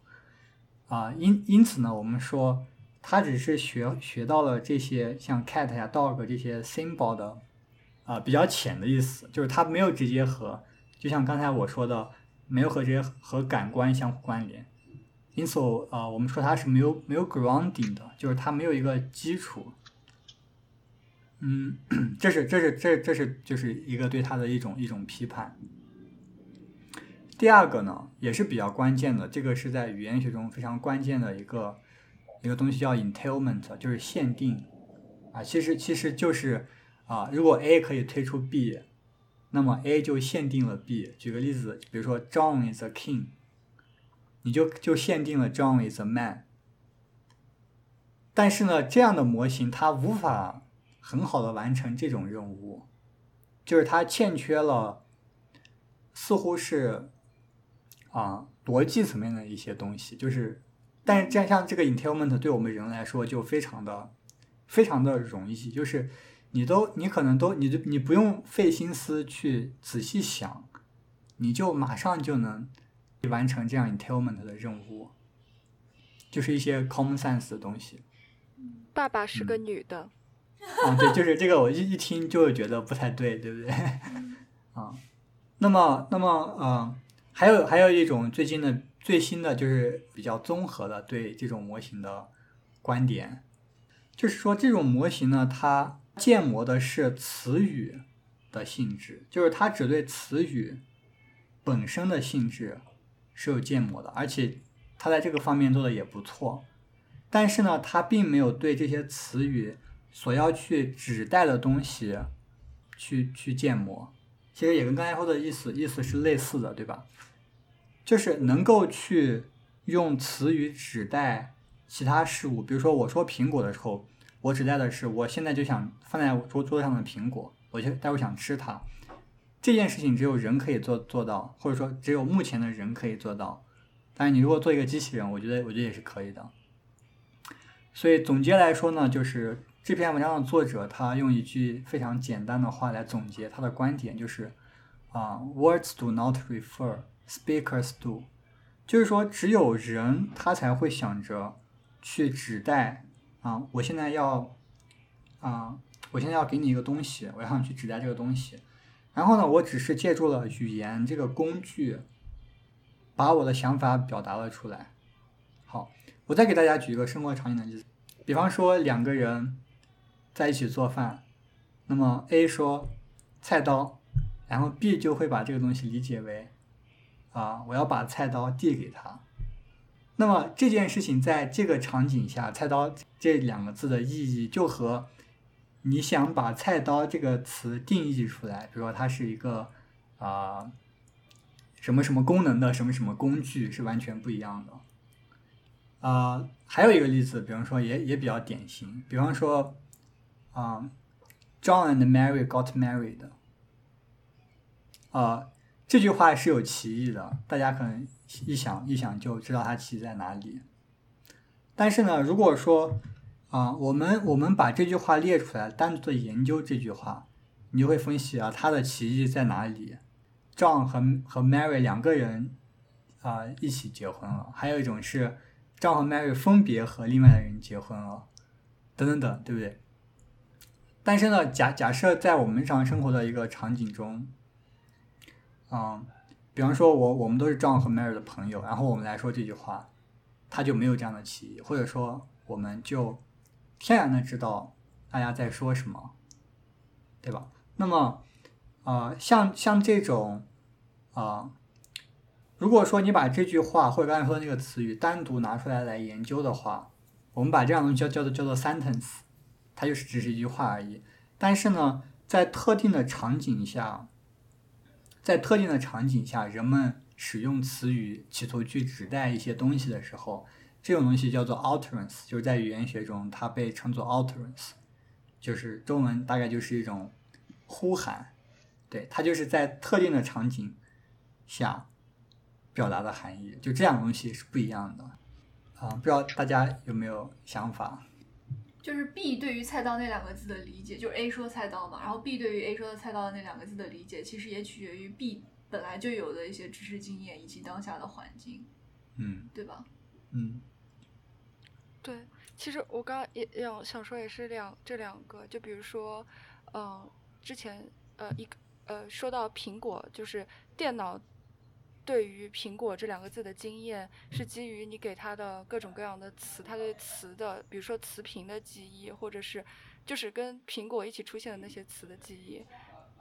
啊，因因此呢，我们说它只是学学到了这些像 cat 呀、dog 这些 symbol 的啊比较浅的意思，就是它没有直接和，就像刚才我说的，没有和这些和感官相互关联。因此，呃，我们说它是没有没有 grounding 的，就是它没有一个基础。嗯，这是这是这这是就是一个对它的一种一种批判。第二个呢，也是比较关键的，这个是在语言学中非常关键的一个一个东西，叫 entailment，就是限定啊。其实其实就是啊，如果 A 可以推出 B，那么 A 就限定了 B。举个例子，比如说 John is a king，你就就限定了 John is a man。但是呢，这样的模型它无法很好的完成这种任务，就是它欠缺了，似乎是啊逻辑层面的一些东西，就是，但是这样像这个 entailment 对我们人来说就非常的非常的容易，就是你都你可能都你就你不用费心思去仔细想，你就马上就能完成这样 entailment 的任务，就是一些 common sense 的东西。爸爸是个女的，啊，对，就是这个，我一一听就会觉得不太对，对不对？啊，那么，那么，呃，还有还有一种最近的最新的就是比较综合的对这种模型的观点，就是说这种模型呢，它建模的是词语的性质，就是它只对词语本身的性质是有建模的，而且他在这个方面做的也不错。但是呢，他并没有对这些词语所要去指代的东西去去建模，其实也跟刚才说的意思意思是类似的，对吧？就是能够去用词语指代其他事物，比如说我说苹果的时候，我指代的是我现在就想放在桌桌上的苹果，我就待会想吃它。这件事情只有人可以做做到，或者说只有目前的人可以做到。但是你如果做一个机器人，我觉得我觉得也是可以的。所以总结来说呢，就是这篇文章的作者他用一句非常简单的话来总结他的观点，就是啊、w o r d s do not refer, speakers do，就是说只有人他才会想着去指代啊、我现在要啊、我现在要给你一个东西，我要去指代这个东西，然后呢，我只是借助了语言这个工具，把我的想法表达了出来。好，我再给大家举一个生活场景的例子，比方说两个人在一起做饭，那么 A 说菜刀，然后 B 就会把这个东西理解为啊，我要把菜刀递给他。那么这件事情在这个场景下，菜刀这两个字的意义就和你想把菜刀这个词定义出来，比如说它是一个啊、什么什么功能的什么什么工具是完全不一样的。啊、还有一个例子，比方说也也比较典型，比方说啊、John and Mary got married。啊、这句话是有歧义的，大家可能一想一想就知道它歧义在哪里。但是呢，如果说啊、我们我们把这句话列出来，单独的研究这句话，你就会分析啊，它的歧义在哪里？John 和和 Mary 两个人啊、一起结婚了，还有一种是 John 和 Mary 分别和另外的人结婚了，等等等，对不对？但是呢，假假设在我们日常生活的一个场景中，啊，比方说我我们都是 John 和 Mary 的朋友，然后我们来说这句话，它就没有这样的歧义，或者说我们就天然的知道大家在说什么，对吧？那么，呃，像像这种，啊、如果说你把这句话或者刚才说的那个词语单独拿出来来研究的话，我们把这样东西叫叫做叫做 sentence，它就是只是一句话而已。但是呢，在特定的场景下，在特定的场景下，人们使用词语企图去指代一些东西的时候，这种东西叫做 utterance，就是在语言学中它被称作 utterance，就是中文大概就是一种呼喊，对，它就是在特定的场景下表达的含义，就这两个东西是不一样的啊，不知道大家有没有想法？就是 B 对于菜刀那两个字的理解，就是 A 说菜刀嘛，然后 B 对于 A 说的菜刀的那两个字的理解，其实也取决于 B 本来就有的一些知识经验以及当下的环境，嗯对吧？嗯对，其实我刚刚也也想想说，也是两这两个，就比如说，嗯、之前呃一个呃说到苹果，就是电脑对于苹果这两个字的经验，是基于你给它的各种各样的词，它对词的，比如说词频的记忆，或者是就是跟苹果一起出现的那些词的记忆。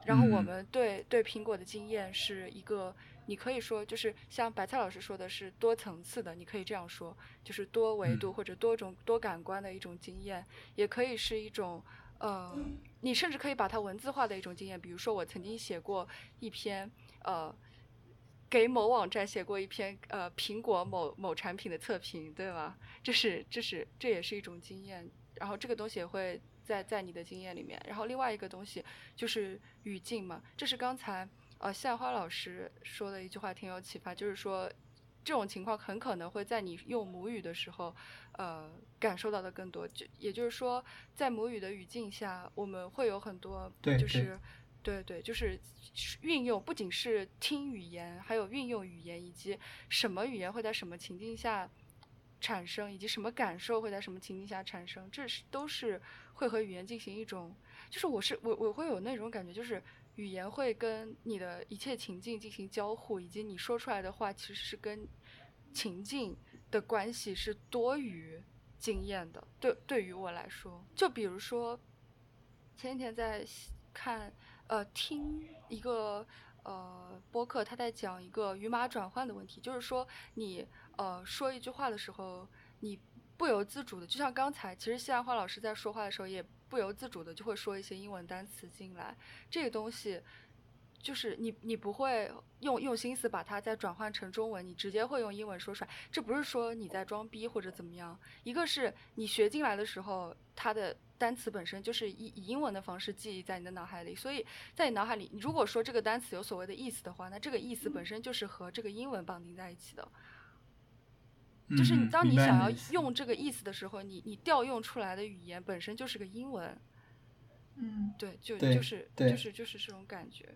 然后我嗯们对对苹果的经验是一个，你可以说就是像白菜老师说的是多层次的，你可以这样说，就是多维度嗯或者多种多感官的一种经验，也可以是一种呃，你甚至可以把它文字化的一种经验。比如说，我曾经写过一篇呃，给某网站写过一篇呃苹果某某产品的测评，对吧？这是这是这也是一种经验，然后这个东西也会在在你的经验里面。然后另外一个东西就是语境嘛，这是刚才呃夏花老师说的一句话挺有启发，就是说。这种情况很可能会在你用母语的时候，呃，感受到的更多。就也就是说，在母语的语境下，我们会有很多，对对就是，对对，就是运用，不仅是听语言，还有运用语言，以及什么语言会在什么情境下产生，以及什么感受会在什么情境下产生，这是都是会和语言进行一种，就是我是我我会有那种感觉，就是语言会跟你的一切情境进行交互，以及你说出来的话其实是跟情境的关系是多于经验的。对，对于我来说，就比如说前几天在看呃听一个呃播客，他在讲一个语码转换的问题，就是说你呃说一句话的时候，你不由自主的，就像刚才其实西兰花老师在说话的时候，也不由自主的就会说一些英文单词进来，这个东西。就是你，你不会用用心思把它再转换成中文，你直接会用英文说出来。这不是说你在装逼或者怎么样，一个是你学进来的时候，它的单词本身就是以以英文的方式记忆在你的脑海里，所以在你脑海里，你如果说这个单词有所谓的意思的话，那这个意思本身就是和这个英文绑定在一起的。就是你当你想要用这个意思的时候，你你调用出来的语言本身就是个英文，嗯，对，就就是就是就是这种感觉。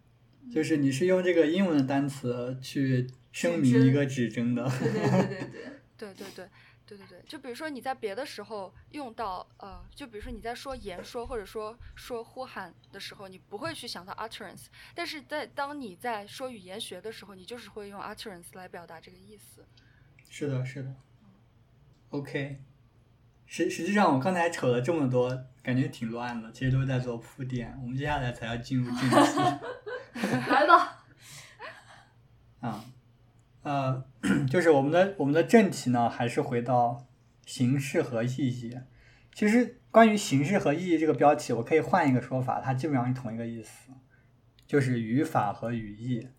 就是你是用这个英文的单词去声明一个指针的，对对对对对，对对对对对对，就比如说你在别的时候用到呃，就比如说你在说言说或者说说呼喊的时候，你不会去想到 utterance，但是在当你在说语言学的时候，你就是会用 utterance 来表达这个意思。是的，是的。OK，实实际上我刚才扯了这么多，感觉挺乱的，其实都是在做铺垫。我们接下来才要进入正题 来吧，啊。呃，就是我们的我们的正题呢，还是回到形式和意义。其实关于形式和意义这个标题，我可以换一个说法，它基本上是同一个意思，就是语法和语义。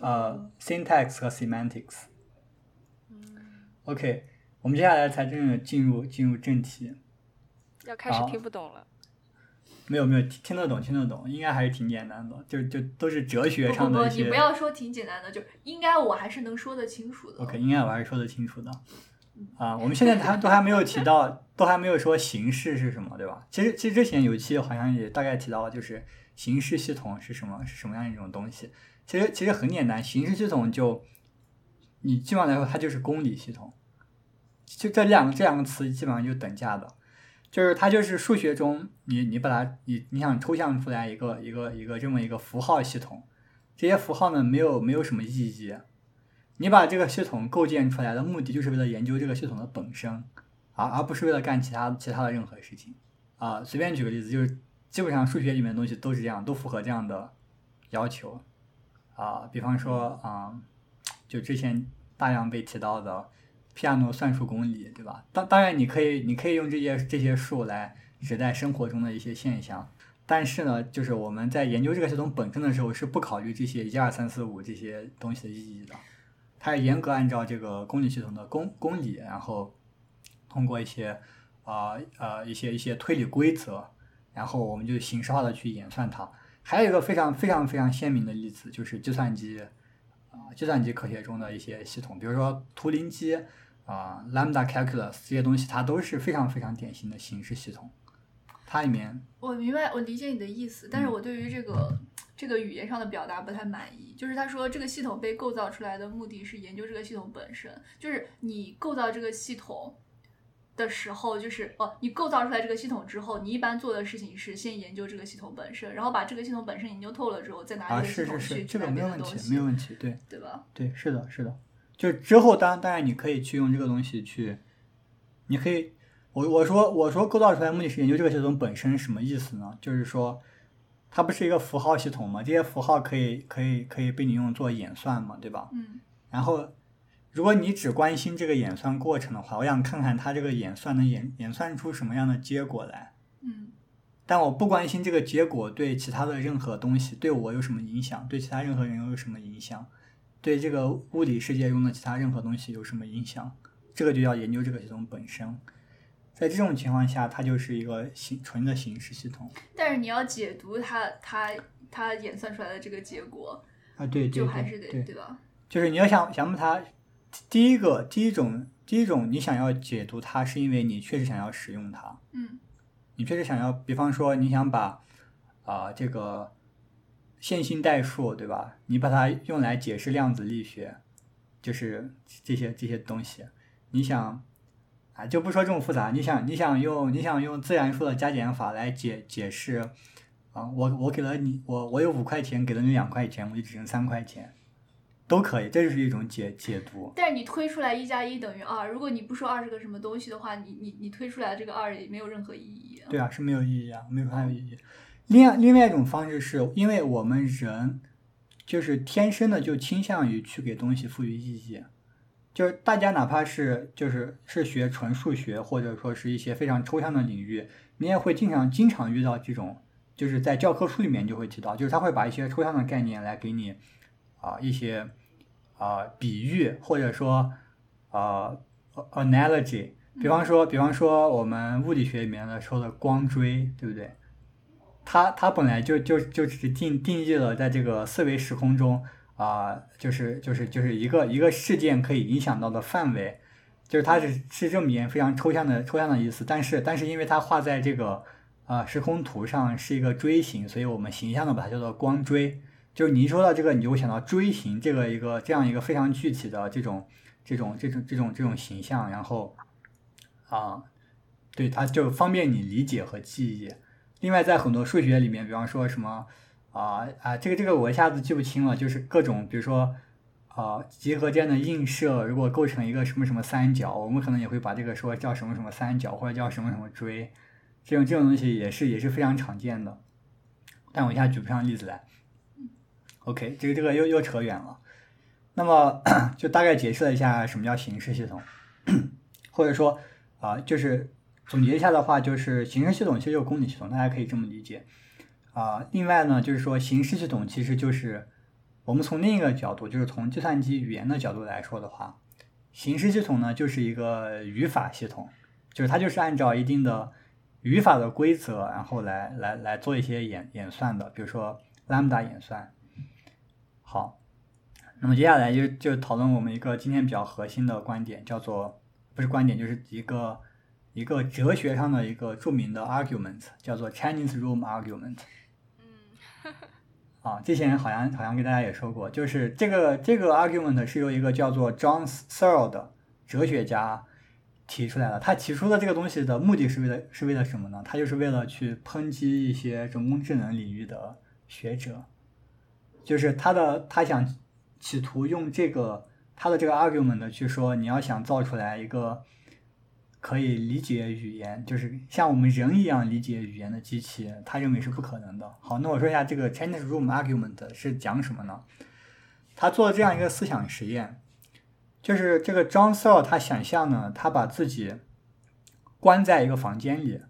呃，syntax 和 semantics。OK，我们接下来才真正进入进入正题。要开始听不懂了。没有没有听听得懂听得懂，应该还是挺简单的，就就都是哲学不不不，上的一些。你不要说挺简单的，就应该我还是能说得清楚的。OK，应该我还是说得清楚的。啊，我们现在还都还没有提到，都还没有说形式是什么，对吧？其实其实之前有一期好像也大概提到了，就是形式系统是什么，是什么样一种东西。其实其实很简单，形式系统就你基本上来说，它就是公理系统，就这两个这两个词基本上就等价的，就是它就是数学中你你把它你你想抽象出来一个一个一个这么一个符号系统，这些符号呢没有没有什么意义。你把这个系统构建出来的目的，就是为了研究这个系统的本身，而而不是为了干其他其他的任何事情。啊、随便举个例子，就是基本上数学里面的东西都是这样，都符合这样的要求。啊、比方说啊、就之前大量被提到的 piano 算术公理，对吧？当当然，你可以你可以用这些这些数来指代生活中的一些现象，但是呢，就是我们在研究这个系统本身的时候，是不考虑这些一二三四五这些东西的意义的。它是严格按照这个公理系统的公公理，然后通过一些啊呃一些一些推理规则，然后我们就形式化的去演算它。还有一个非常非常非常鲜明的例子，就是计算机啊、计算机科学中的一些系统，比如说图灵机啊、lambda calculus 这些东西，它都是非常非常典型的形式系统。它里面我明白，我理解你的意思，嗯但是我对于这个这个语言上的表达不太满意。就是他说这个系统被构造出来的目的是研究这个系统本身，就是你构造这个系统的时候，就是哦，你构造出来这个系统之后，你一般做的事情是先研究这个系统本身，然后把这个系统本身研究透了之后，再拿啊，这个系统是是是，这个没有问题，没有问题，对。对吧？对，是的，是的，就之后当当然你可以去用这个东西去，你可以，我我说我说构造出来目的是研究这个系统本身什么意思呢？就是说，它不是一个符号系统吗？这些符号可以可以可以被你用作演算嘛，对吧？嗯然后，如果你只关心这个演算过程的话，我想看看它这个演算能演演算出什么样的结果来。嗯但我不关心这个结果对其他的任何东西对我有什么影响，对其他任何人有什么影响，对这个物理世界中的其他任何东西有什么影响，这个就要研究这个系统本身。在这种情况下，它就是一个形纯的形式系统但是你要解读它它它演算出来的这个结果，啊，对对就还是得对吧？就是你要想想把它，第一个第一种第一种你想要解读它，是因为你确实想要使用它，嗯。你确实想要，比方说你想把啊、这个线性代数，对吧？你把它用来解释量子力学，就是这些这些东西，你想啊，就不说这么复杂，你想你想用你想用自然数的加减法来解解释啊，我我给了你我我有五块钱，给了你两块钱，我就只剩三块钱，都可以，这就是一种解解读。但是你推出来一加一等于二，如果你不说二是个什么东西的话，你你你推出来的这个二也没有任何意义、啊。对啊，是没有意义啊，没有太有意义。另外另外一种方式是因为我们人就是天生的就倾向于去给东西赋予意义，就是大家哪怕是就是是学纯数学或者说是一些非常抽象的领域，你也会经常经常遇到这种，就是在教科书里面就会提到，就是他会把一些抽象的概念来给你啊、一些啊、比喻或者说啊、analogy，比方说，比方说我们物理学里面的说的光锥，对不对？它它本来就就就只是定定义了在这个四维时空中啊、就是就是就是一个一个事件可以影响到的范围，就是它是是这么一非常抽象的抽象的意思，但是但是因为它画在这个啊、时空图上是一个锥形，所以我们形象的把它叫做光锥。就是你一说到这个，你就会想到锥形这个一个这样一个非常具体的这种这种这种这种这种形象，然后啊，对它就方便你理解和记忆。另外，在很多数学里面，比方说什么啊啊，这个这个我一下子记不清了，就是各种比如说啊集合间的映射，如果构成一个什么什么三角，我们可能也会把这个说叫什么什么三角，或者叫什么什么锥，这种这种东西也是也是非常常见的，但我一下举不上例子来。OK，这个这个又又扯远了。那么就大概解释了一下什么叫形式系统，或者说啊、就是总结一下的话，就是形式系统其实就是公理系统，大家可以这么理解啊、另外呢，就是说形式系统其实就是我们从另一个角度，就是从计算机语言的角度来说的话，形式系统呢就是一个语法系统，就是它就是按照一定的语法的规则，然后来来来做一些演演算的，比如说 lambda 演算。好，那么接下来就就讨论我们一个今天比较核心的观点，叫做不是观点，就是一个一个哲学上的一个著名的 argument，叫做 Chinese room argument。嗯啊，这些人好像好像跟大家也说过，就是这个这个 argument 是由一个叫做 John Searle 的哲学家提出来的。他提出的这个东西的目的是为了是为了什么呢？他就是为了去抨击一些人工智能领域的学者，就是他的他想企图用这个他的这个 argument 去说，你要想造出来一个可以理解语言，就是像我们人一样理解语言的机器，他认为是不可能的。好，那我说一下这个 Chinese Room Argument 是讲什么呢？他做了这样一个思想实验，就是这个 John Searle 他想象呢，他把自己关在一个房间里，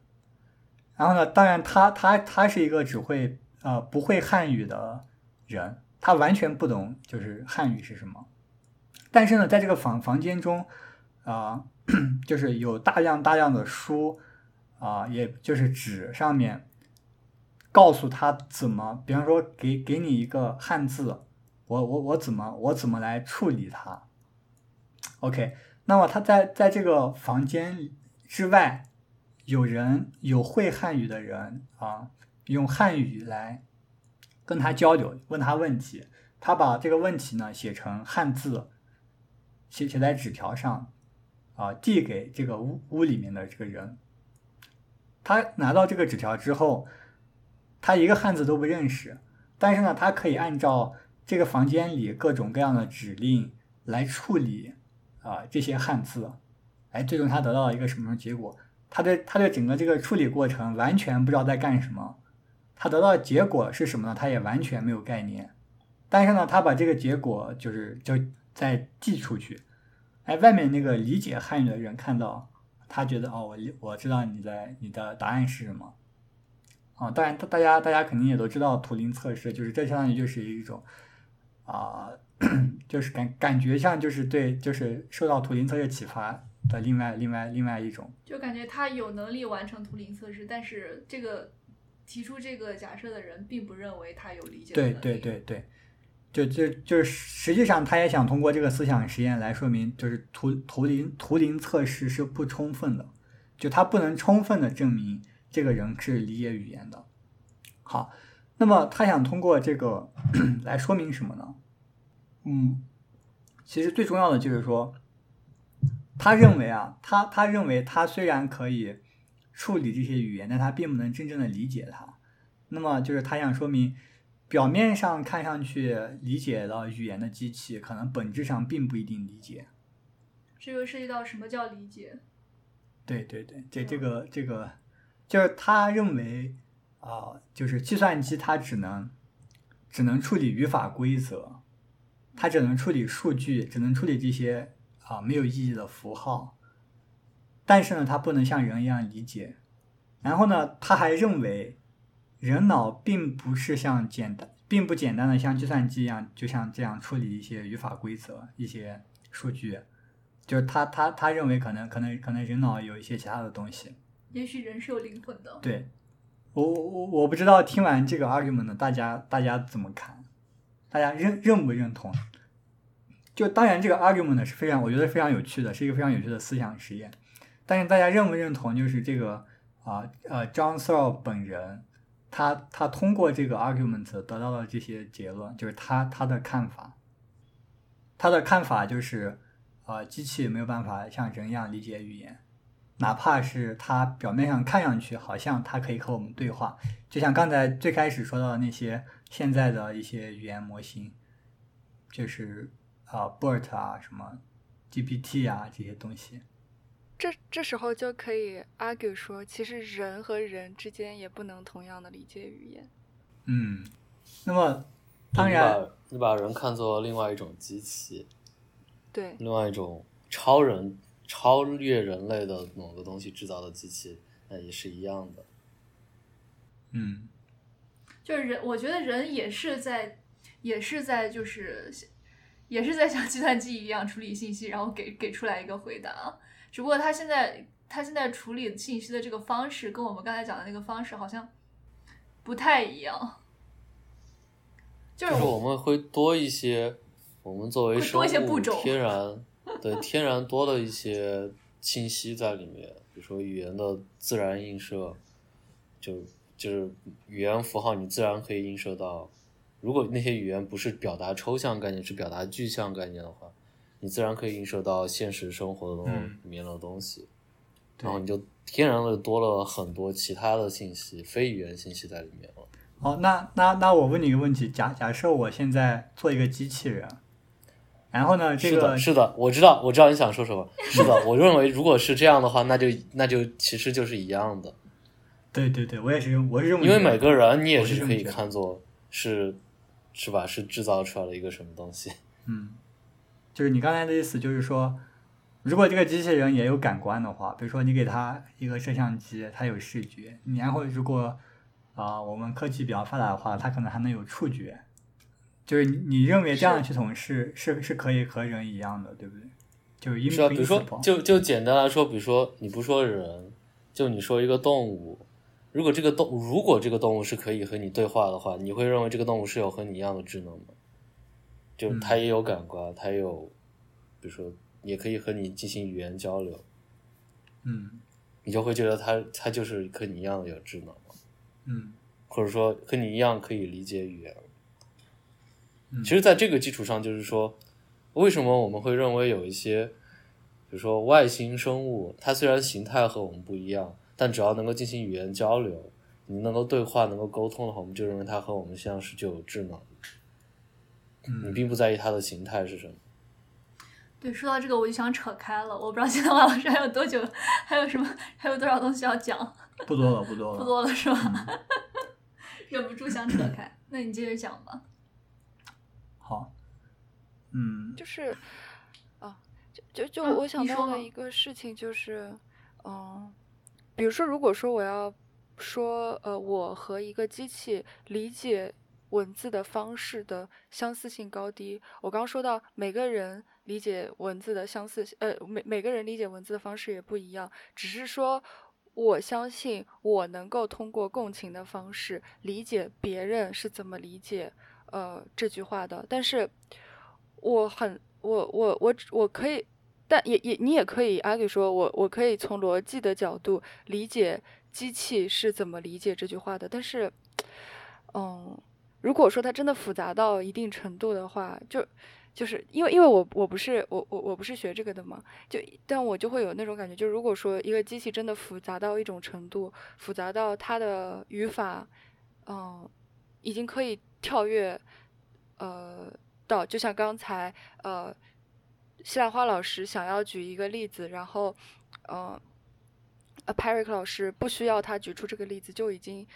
然后呢，当然他他他是一个只会呃不会汉语的人，他完全不懂就是汉语是什么，但是呢，在这个房房间中，啊、就是有大量大量的书啊、也就是纸上面告诉他怎么，比方说给给你一个汉字，我我我怎么我怎么来处理它？OK，那么他在在这个房间之外，有人有会汉语的人啊，用汉语来跟他交流，问他问题，他把这个问题呢写成汉字，写写在纸条上，啊，递给这个屋屋里面的这个人。他拿到这个纸条之后，他一个汉字都不认识，但是呢，他可以按照这个房间里各种各样的指令来处理啊这些汉字，哎，最终他得到了一个什么结果？他对他对整个这个处理过程完全不知道在干什么，他得到的结果是什么呢？他也完全没有概念。但是呢，他把这个结果就是就再寄出去，哎，外面那个理解汉语的人看到，他觉得哦，我我知道你在你的答案是什么。啊，当然，大大家大家肯定也都知道图灵测试，就是这相当于就是一种啊、就是感感觉上就是对，就是受到图灵测试启发的另外另外另外一种。就感觉他有能力完成图灵测试，但是这个提出这个假设的人并不认为他有理解的对。对对对，就就就是实际上他也想通过这个思想实验来说明，就是图图灵图灵测试是不充分的，就他不能充分的证明这个人是理解语言的。好，那么他想通过这个 来说明什么呢？嗯，其实最重要的就是说，他认为啊，他他认为他虽然可以处理这些语言，但他并不能真正的理解它。那么就是他想说明，表面上看上去理解了语言的机器，可能本质上并不一定理解。这个涉及到什么叫理解？对对对，这这个这个，就是他认为啊、就是计算机它只能只能处理语法规则，它只能处理数据，只能处理这些啊、没有意义的符号，但是呢，他不能像人一样理解。然后呢，他还认为人脑并不是像简单，并不简单的像计算机一样，就像这样处理一些语法规则、一些数据。就是他他他认为可能可能可能人脑有一些其他的东西。也许人是有灵魂的。对，我我我我不知道听完这个 argument 呢，大家大家怎么看？大家认认不认同？就当然这个 argument 呢是非常，我觉得非常有趣的，是一个非常有趣的思想实验。但是大家认不认同？就是这个啊呃 John Searle 本人，他他通过这个 argument 得到了这些结论，就是他他的看法。他的看法就是，呃，机器没有办法像人一样理解语言。哪怕是它表面上看上去好像它可以和我们对话，就像刚才最开始说到的那些现在的一些语言模型，就是啊、BERT 啊什么 GPT 啊这些东西。这这时候就可以 argue 说，其实人和人之间也不能同样的理解语言。嗯，那么当然你把你把人看作另外一种机器，对，另外一种超人、超越人类的某个东西制造的机器，那也是一样的。嗯就是人，我觉得人也是在，也是在，就是，也是在像计算机一样处理信息，然后给给出来一个回答。只不过他现在他现在处理信息的这个方式，跟我们刚才讲的那个方式好像不太一样。就是就是我们会多一些，我们作为会多一些生物步骤天然对天然多的一些信息在里面，比如说语言的自然映射，就就是语言符号你自然可以映射到，如果那些语言不是表达抽象概念，是表达具象概念的话，你自然可以映射到现实生活里面的东西，对然后你就天然的多了很多其他的信息，非语言信息在里面了。好，那那那我问你一个问题，假假设我现在做一个机器人，然后呢，这个是的，我知道，我知道你想说什么。是的，我认为如果是这样的话，那就那就其实就是一样的，对对对，我也是我是这么因为每个人你也是是可以看作是是吧？是制造出来了一个什么东西？嗯，就是你刚才的意思，就是说，如果这个机器人也有感官的话，比如说你给它一个摄像机，它有视觉，你然后如果啊、我们科技比较发达的话，它可能还能有触觉，就是你你认为这样的系统是是是可以和人一样的，对不对？就是因为啊，比如说就就简单来说，比如说你不说人，就你说一个动物，如果这个动如果这个动物是可以和你对话的话，你会认为这个动物是有和你一样的智能吗？就嗯它也有感官，他也有，比如说也可以和你进行语言交流。嗯你就会觉得他他就是和你一样的有智能嘛，嗯或者说和你一样可以理解语言。嗯其实，在这个基础上，就是说，为什么我们会认为有一些，比如说外星生物，它虽然形态和我们不一样，但只要能够进行语言交流，你能够对话、能够沟通的话，我们就认为它和我们像是，就有智能。你嗯并不在意它的形态是什么。对，说到这个我就想扯开了，我不知道现在王老师还有多久，还有什么，还有多少东西要讲，不多了不多了，不多了是吧？忍不住想扯开，那你接着讲吧。好，嗯就是，啊，就就就嗯我想到的一个事情就是，嗯，比如说，如果说我要说，呃，我和一个机器理解文字的方式的相似性高低，我刚说到每个人理解文字的相似，呃，每每个人理解文字的方式也不一样，只是说。我相信我能够通过共情的方式理解别人是怎么理解呃这句话的，但是我很我我我我可以，但也也你也可以 argue 说我我可以从逻辑的角度理解机器是怎么理解这句话的，但是嗯，如果说它真的复杂到一定程度的话，就就是因为因为我我不是我我我不是学这个的嘛，就但我就会有那种感觉，就如果说一个机器真的复杂到一种程度，复杂到它的语法，嗯，已经可以跳跃，呃，到就像刚才呃，西兰花老师想要举一个例子，然后，呃，呃 p a r i c 老师不需要他举出这个例子就已经。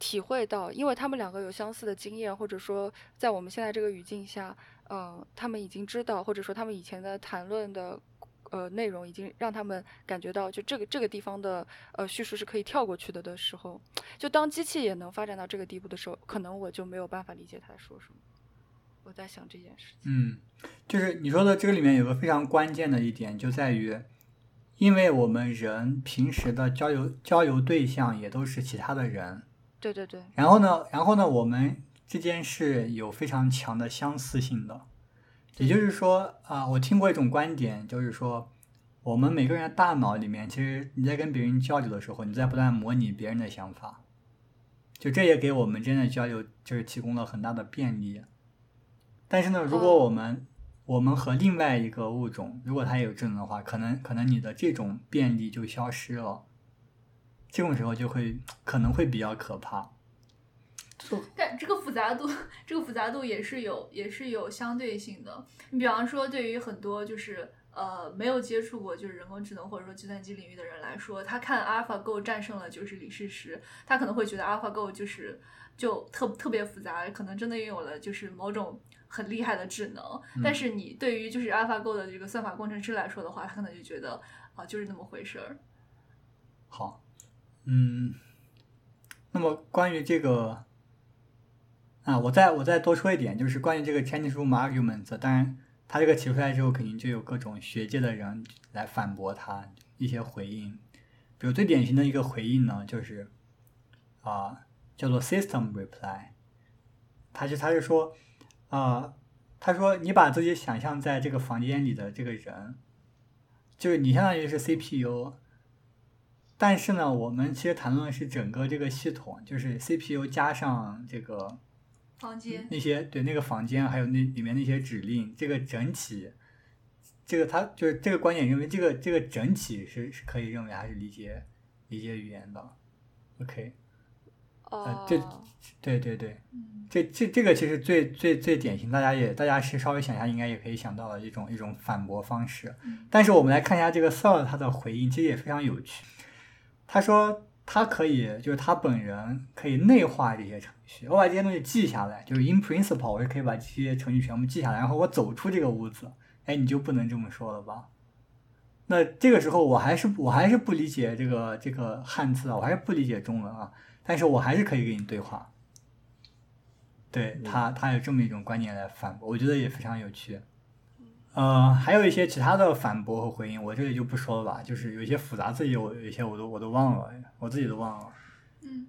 体会到，因为他们两个有相似的经验，或者说在我们现在这个语境下，呃，他们已经知道，或者说他们以前的谈论的呃内容已经让他们感觉到，就这个这个地方的呃叙述是可以跳过去的的时候，就当机器也能发展到这个地步的时候，可能我就没有办法理解他说什么。我在想这件事情。嗯，就是你说的这个里面有个非常关键的一点，就在于，因为我们人平时的交流交流对象也都是其他的人，对对对，然后呢，然后呢，我们之间是有非常强的相似性的，也就是说啊、我听过一种观点，就是说，我们每个人的大脑里面，其实你在跟别人交流的时候，你在不断模拟别人的想法，就这也给我们之间的交流就是提供了很大的便利。但是呢，如果哦我们、我们和另外一个物种，如果它也有智能的话，可能可能你的这种便利就消失了，这种时候就会可能会比较可怕。但这个复杂度，这个复杂度也是有，也是有相对性的。你比方说，对于很多就是呃没有接触过就是人工智能或者说计算机领域的人来说，他看 AlphaGo 战胜了就是李世石，他可能会觉得 AlphaGo 就是就特特别复杂，可能真的拥有了就是某种很厉害的智能。但是你对于就是 AlphaGo 的这个算法工程师来说的话，他可能就觉得啊、就是那么回事儿。好，嗯，那么关于这个啊，我再我再多说一点，就是关于这个 Chinese room arguments，当然他这个提出来之后，肯定就有各种学界的人来反驳他一些回应，比如最典型的一个回应呢，就是啊叫做 system reply，他就他就说啊，他说你把自己想象在这个房间里的这个人，就是你相当于是 CPU。但是呢，我们其实谈论的是整个这个系统，就是 CPU 加上这个房间，那些对那个房间，还有那里面那些指令，这个整体，这个他就是这个观点认为这个这个整体是是可以认为还是理解理解语言的。OK，哦，这对对对，嗯这这这个其实最最最典型，大家也大家是稍微想一下，应该也可以想到的一种一种反驳方式。嗯但是我们来看一下这个 Sir 他的回应，其实也非常有趣。他说他可以，就是他本人可以内化这些程序，我把这些东西记下来，就是 in principle，我是可以把这些程序全部记下来，然后我走出这个屋子。哎，你就不能这么说了吧？那这个时候我还是我还是不理解这个这个汉字啊，我还是不理解中文啊，但是我还是可以跟你对话。对他，他有这么一种观念来反驳，我觉得也非常有趣。呃，还有一些其他的反驳和回应，我这里就不说了吧。就是有一些复杂自己，我有一些我都我都忘了，我自己都忘了。嗯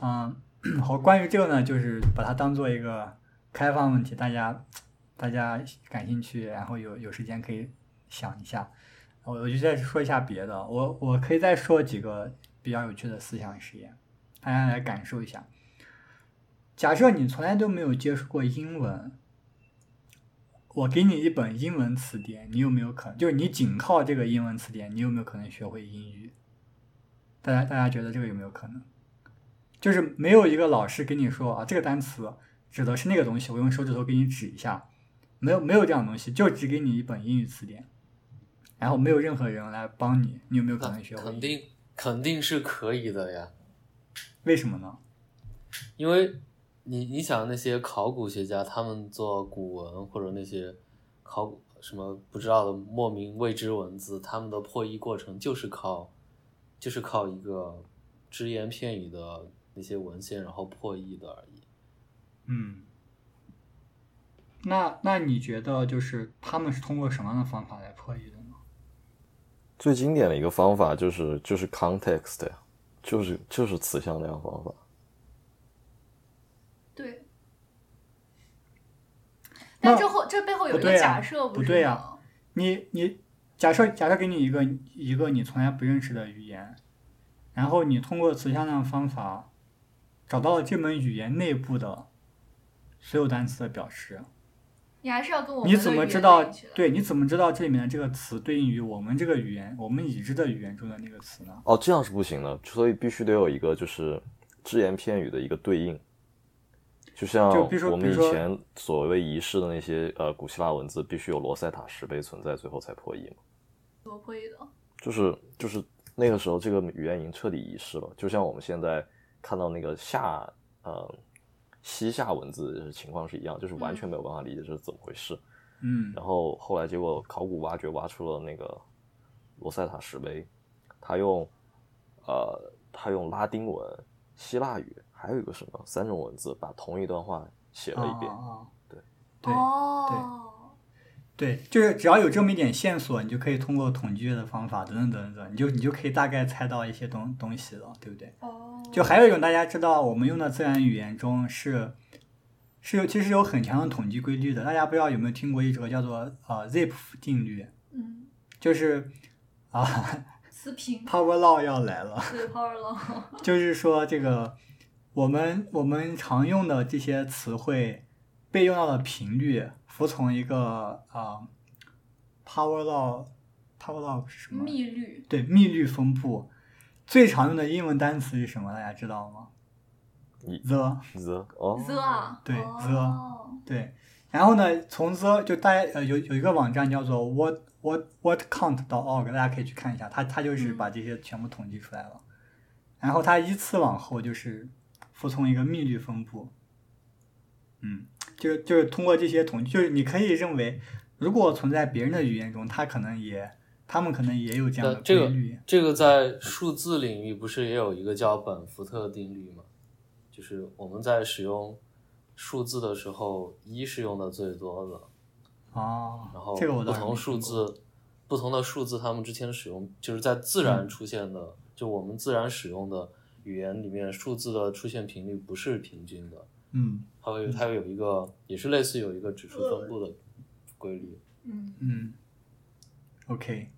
嗯，好，关于这个呢，就是把它当做一个开放问题，大家大家感兴趣，然后有有时间可以想一下。我我就再说一下别的，我我可以再说几个比较有趣的思想实验，大家来感受一下。假设你从来都没有接触过英文，我给你一本英文词典，你有没有可能就是你仅靠这个英文词典，你有没有可能学会英语？大家大家觉得这个有没有可能？就是没有一个老师跟你说啊，这个单词指的是那个东西，我用手指头给你指一下，没有没有这样东西，就只给你一本英语词典，然后没有任何人来帮你，你有没有可能学会？肯定肯定是可以的呀，为什么呢？因为你你想那些考古学家，他们做古文或者那些考古什么不知道的莫名未知文字，他们的破译过程就是靠就是靠一个只言片语的那些文献，然后破译的而已。嗯，那那你觉得就是他们是通过什么样的方法来破译的呢？最经典的一个方法就是就是 context 呀，就是就是词向量方法。对。那但这后这背后有一个不对啊假设，是不对啊吗？你你假设假设给你一个一个你从来不认识的语言，然后你通过词向量方法找到了这门语言内部的所有单词的表示，你还是要跟我们你怎么知道？对？你怎么知道这里面的这个词对应于我们这个语言我们已知的语言中的那个词呢？哦，这样是不行的，所以必须得有一个就是只言片语的一个对应。就像我们以前所谓遗失的那些呃古希腊文字，必须有罗塞塔石碑存在，最后才破译嘛。怎么破译的？就是就是那个时候，这个语言已经彻底遗失了。就像我们现在看到那个夏呃西夏文字情况是一样，就是完全没有办法理解这是怎么回事。嗯然后后来结果考古挖掘挖出了那个罗塞塔石碑，他用呃他用拉丁文、希腊语，还有一个什么三种文字把同一段话写了一遍。对对哦，对，就是只要有这么一点线索，你就可以通过统计学的方法等等等等，你就你就可以大概猜到一些东东西了，对不对？哦，就还有一种大家知道，我们用的自然语言中是是有其实有很强的统计规律的。大家不知道有没有听过一种叫做呃 Zipf 定律，嗯，就是啊词频 Power Law 要来了，对 power law，就是说这个我们我们常用的这些词汇被用到的频率服从一个啊、Power Law Power Law 是什么？密律对密律分布。最常用的英文单词是什么？大家知道吗？the the 哦 the 啊，对哦 the 对，然后呢，从 the 就大家呃有有一个网站叫做 what what what count 到 org，大家可以去看一下，它它就是嗯把这些全部统计出来了，然后它依次往后就是服从一个密律分布，嗯，就是就是通过这些统计，就是你可以认为，如果存在别人的语言中，它可能也他们可能也有这样的那这个规律，这个在数字领域不是也有一个叫本福特定律吗？就是我们在使用数字的时候，一是用的最多的，哦，然后这个我倒是不同数字，不同的数字，他们之间使用就是在自然出现的，就我们自然使用的语言里面，数字的出现频率不是平均的，嗯。它会它会有一个也是类似有一个指数分布的规律。嗯。嗯，OK，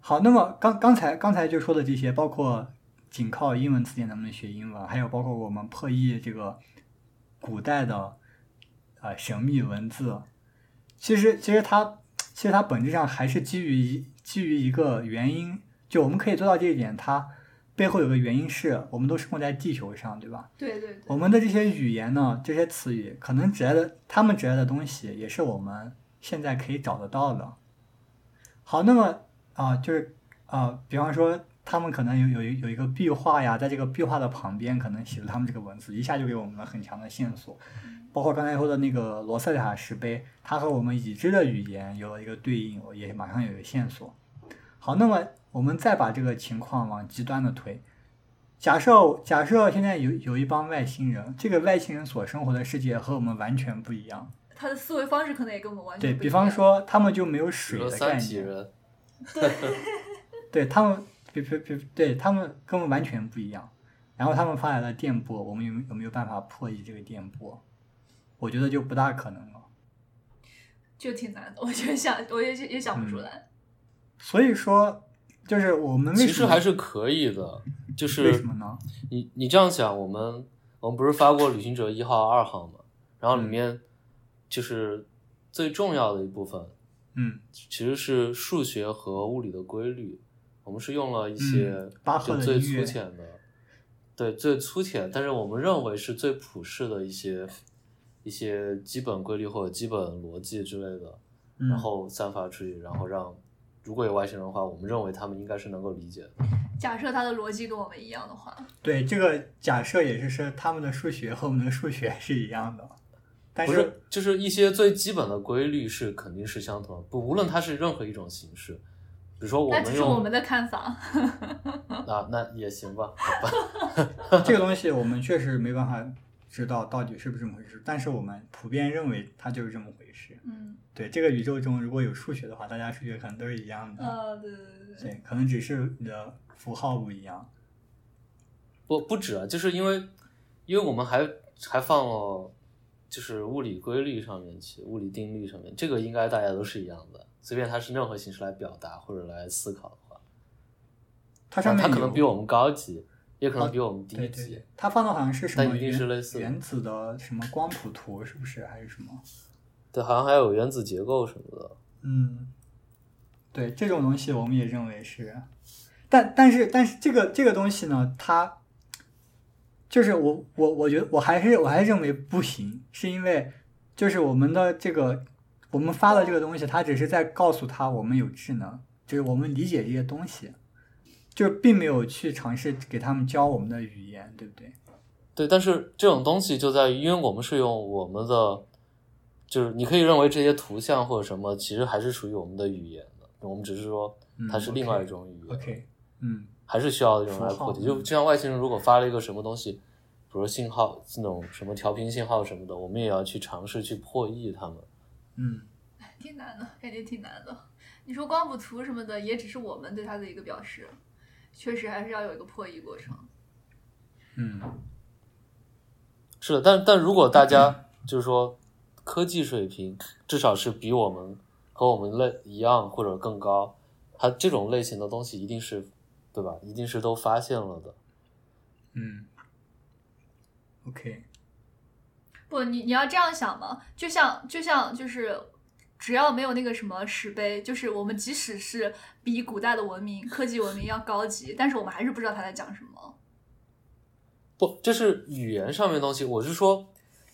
好，那么刚刚才刚才就说的这些，包括仅靠英文词典能不能学英文，还有包括我们破译这个古代的呃神秘文字，其实其实它其实它本质上还是基于一基于一个原因，就我们可以做到这一点，它背后有个原因是我们都生活在地球上，对吧？对对对，我们的这些语言呢，这些词语可能指代的，他们指代的东西，也是我们现在可以找得到的。好，那么啊、就是啊、比方说，他们可能有有一有一个壁画呀，在这个壁画的旁边，可能写了他们这个文字，一下就给我们了很强的线索。包括刚才说的那个罗塞塔石碑，它和我们已知的语言有了一个对应，也马上有一个线索。好，那么我们再把这个情况往极端的推，假设假设现在有有一帮外星人，这个外星人所生活的世界和我们完全不一样。他的思维方式可能也跟我们完全不一对比方，说，他们就没有水的概念，对，对他们，比比比，对他们跟我们完全不一样。然后他们发来了电波，我们有有没有办法破译这个电波？我觉得就不大可能了。就挺难的，我就想我也也想不出来。所以说，就是我们其实还是可以的，就为是什么呢？你你这样想，我们我们不是发过旅行者一号、二号吗？然后里面就是最重要的一部分，嗯，其实是数学和物理的规律。我们是用了一些就最粗浅的，对最粗浅，但是我们认为是最普世的一些一些基本规律或者基本逻辑之类的，嗯然后散发出去，然后让如果有外星人的话，我们认为他们应该是能够理解的。假设他的逻辑跟我们一样的话，对这个假设也是说他们的数学和我们的数学是一样的，但不是，就是一些最基本的规律是肯定是相同的，不无论它是任何一种形式，比如说我那们是我们的看法。那，那也行吧，好吧 这个东西我们确实没办法知道到底是不是这么回事，但是我们普遍认为它就是这么回事。嗯，对，这个宇宙中如果有数学的话，大家数学可能都是一样的。啊，对对对对，对，可能只是你的符号不一样。不不止啊，就是因为因为我们还还放了就是物理规律上面去，物理定律上面，这个应该大家都是一样的，随便它是任何形式来表达或者来思考的话，它上面它可能比我们高级，也可能啊比我们低级。对对对，它放的好像是什么但一定是类似原子的什么光谱图，是不是还是什么？对，好像还有原子结构什么的。嗯，对，这种东西我们也认为是，但但是但是这个这个东西呢，它就是我我我觉得我还是我还认为不行，是因为就是我们的这个我们发的这个东西，它只是在告诉他我们有智能，就是我们理解这些东西，就是并没有去尝试给他们教我们的语言，对不对？对，但是这种东西就在于，因为我们是用我们的，就是你可以认为这些图像或者什么，其实还是属于我们的语言的，我们只是说它是嗯另外一种语言。OK，嗯还是需要用来破题。符号就就像外星人如果发了一个什么东西，比如说信号那种什么调频信号什么的，我们也要去尝试去破译他们。嗯，挺难的，感觉挺难的。你说光谱图什么的，也只是我们对它的一个表示，确实还是要有一个破译过程。嗯是的，但但如果大家 就是说科技水平至少是比我们和我们类一样或者更高，它这种类型的东西一定是对吧？一定是都发现了的。嗯，OK，不，你你要这样想嘛，就像就像就是，只要没有那个什么石碑，就是我们即使是比古代的文明、科技文明要高级，但是我们还是不知道他在讲什么。不，这是语言上面的东西。我是说，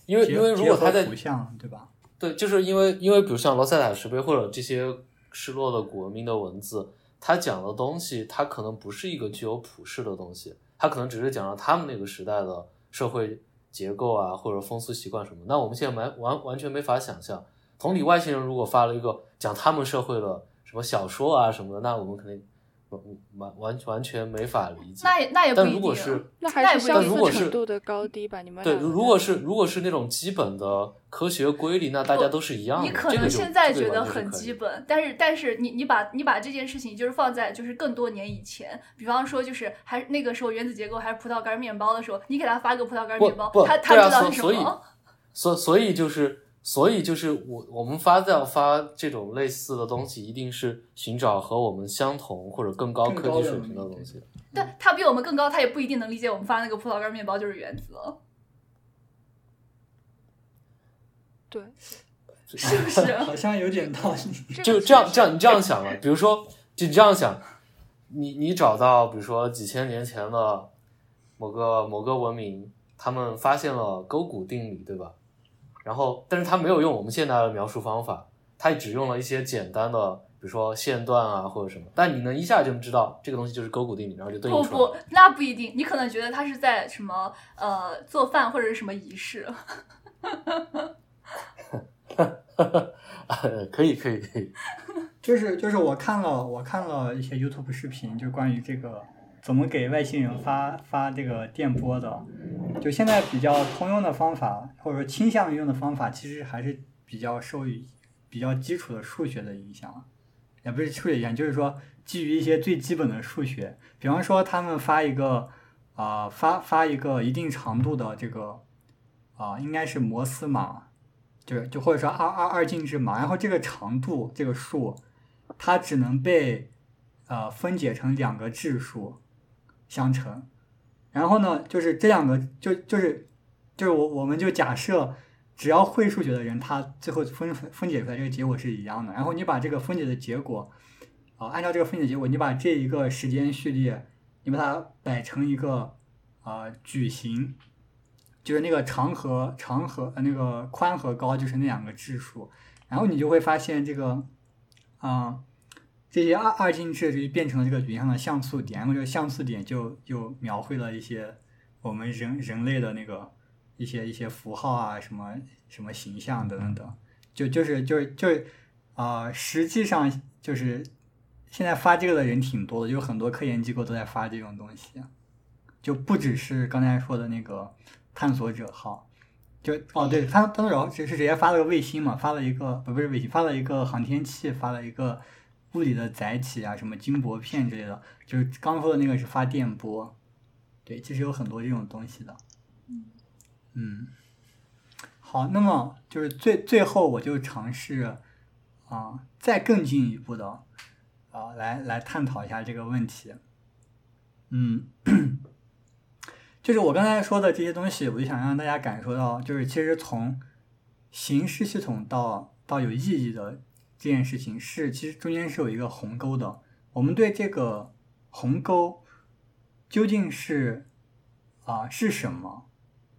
因为因为如果他在图像对吧？对，就是因为因为比如像罗塞塔石碑或者这些失落的古文明的文字，它讲的东西，它可能不是一个具有普世的东西，它可能只是讲了他们那个时代的社会结构啊，或者风俗习惯什么。那我们现在完完完全没法想象。同理，外星人如果发了一个讲他们社会的什么小说啊什么的，那我们肯定完完完完全没法理解。那也那也不一定。如果是那那也不一定还是相似如果是程度的高低吧？你们对，如果是如果是那种基本的科学规律，那大家都是一样的。你可能现在觉得很基本，但是但是你你把你把这件事情就是放在就是更多年以前，比方说就是还那个时候原子结构还是葡萄干面包的时候，你给他发个葡萄干不面包，他他知道是什所所以么？所所以就是所以就是我我们发要发这种类似的东西，一定是寻找和我们相同或者更高科技水平的东西。但他比我们更高，他也不一定能理解我们发那个葡萄干面包就是原子，对，是不是？好像有点道理。就这样这样你这样想了，比如说就你这样想，你你找到比如说几千年前的某个某个文明，他们发现了勾股定理，对吧？然后，但是他没有用我们现代的描述方法，他只用了一些简单的，比如说线段啊或者什么，但你能一下就知道这个东西就是勾股定理，然后就对应出来。不，那不一定，你可能觉得他是在什么呃做饭或者是什么仪式，可以可以可以，就是就是我看了我看了一些 YouTube 视频，就关于这个怎么给外星人发发这个电波的。就现在比较通用的方法，或者说倾向于用的方法，其实还是比较受于比较基础的数学的影响，也不是数学影响，就是说基于一些最基本的数学，比方说他们发一个啊、发发一个一定长度的这个啊、应该是摩斯码，就是就或者说二二二进制码，然后这个长度这个数，它只能被呃分解成两个质数。相乘，然后呢，就是这两个就就是就是我我们就假设，只要会数学的人，他最后分分解出来这个结果是一样的，然后你把这个分解的结果，啊、按照这个分解结果，你把这一个时间序列，你把它摆成一个啊、矩形。就是那个长和长和呃那个宽和高就是那两个质数，然后你就会发现这个，啊、这些二二进制就变成了这个云上的像素点，然后这个像素点就就描绘了一些我们人人类的那个一些一些符号啊，什么什么形象等等等，就就是就是就是啊、实际上就是现在发这个的人挺多的，有很多科研机构都在发这种东西，就不只是刚才说的那个探索者号。就哦，对，探探索者号是是直接发了个卫星嘛，发了一个不不是卫星，发了一个航天器，发了一个物理的载体啊，什么金箔片之类的。就是刚说的那个是发电波，对，其实有很多这种东西的。嗯，好，那么就是最最后我就尝试啊、再更进一步的啊、来来探讨一下这个问题。嗯。就是我刚才说的这些东西，我就想让大家感受到，就是其实从形式系统到到有意义的这件事情是，其实中间是有一个鸿沟的。我们对这个鸿沟究竟是啊、是什么，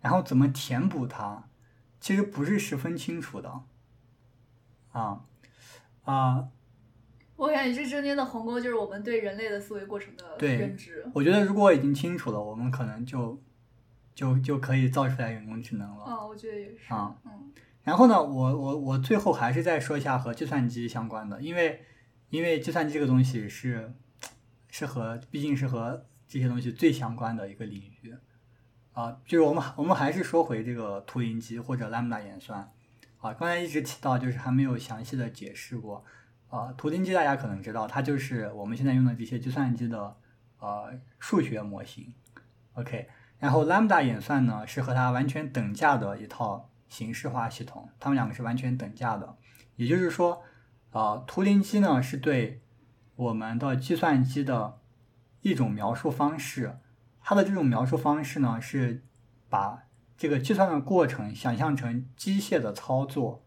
然后怎么填补它，其实不是十分清楚的。啊啊，我感觉这中间的鸿沟就是我们对人类的思维过程的对认知。我觉得如果已经清楚了，我们可能就就就可以造出来人工智能了。嗯，我觉得也是。啊嗯然后呢，我我我最后还是再说一下和计算机相关的，因为因为计算机这个东西是是和毕竟是和这些东西最相关的一个领域。啊，就是我们我们还是说回这个图灵机或者 lambda 演算。啊，刚才一直提到就是还没有详细的解释过。啊，图灵机大家可能知道，它就是我们现在用的这些计算机的呃数学模型，OK，然后 lambda 演算呢是和它完全等价的一套形式化系统，它们两个是完全等价的。也就是说，呃，图灵机呢是对我们的计算机的一种描述方式，它的这种描述方式呢是把这个计算的过程想象成机械的操作，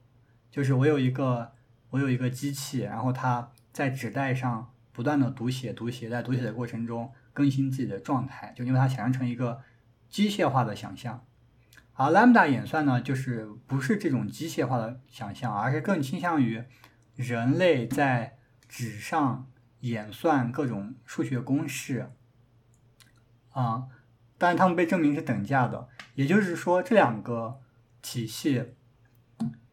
就是我有一个我有一个机器，然后它在纸带上不断的读写读写，在读写的过程中更新自己的状态，就因为它想象成一个机械化的想象。而 lambda 演算呢，就是不是这种机械化的想象，而是更倾向于人类在纸上演算各种数学公式，啊，但是他们被证明是等价的，也就是说这两个体系，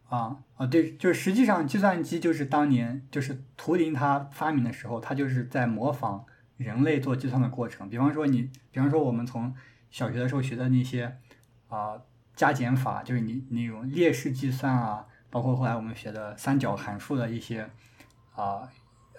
啊啊对，就是实际上计算机就是当年就是图灵他发明的时候，他就是在模仿人类做计算的过程。比方说你，比方说我们从小学的时候学的那些啊加减法，就是你那种列式计算啊，包括后来我们学的三角函数的一些啊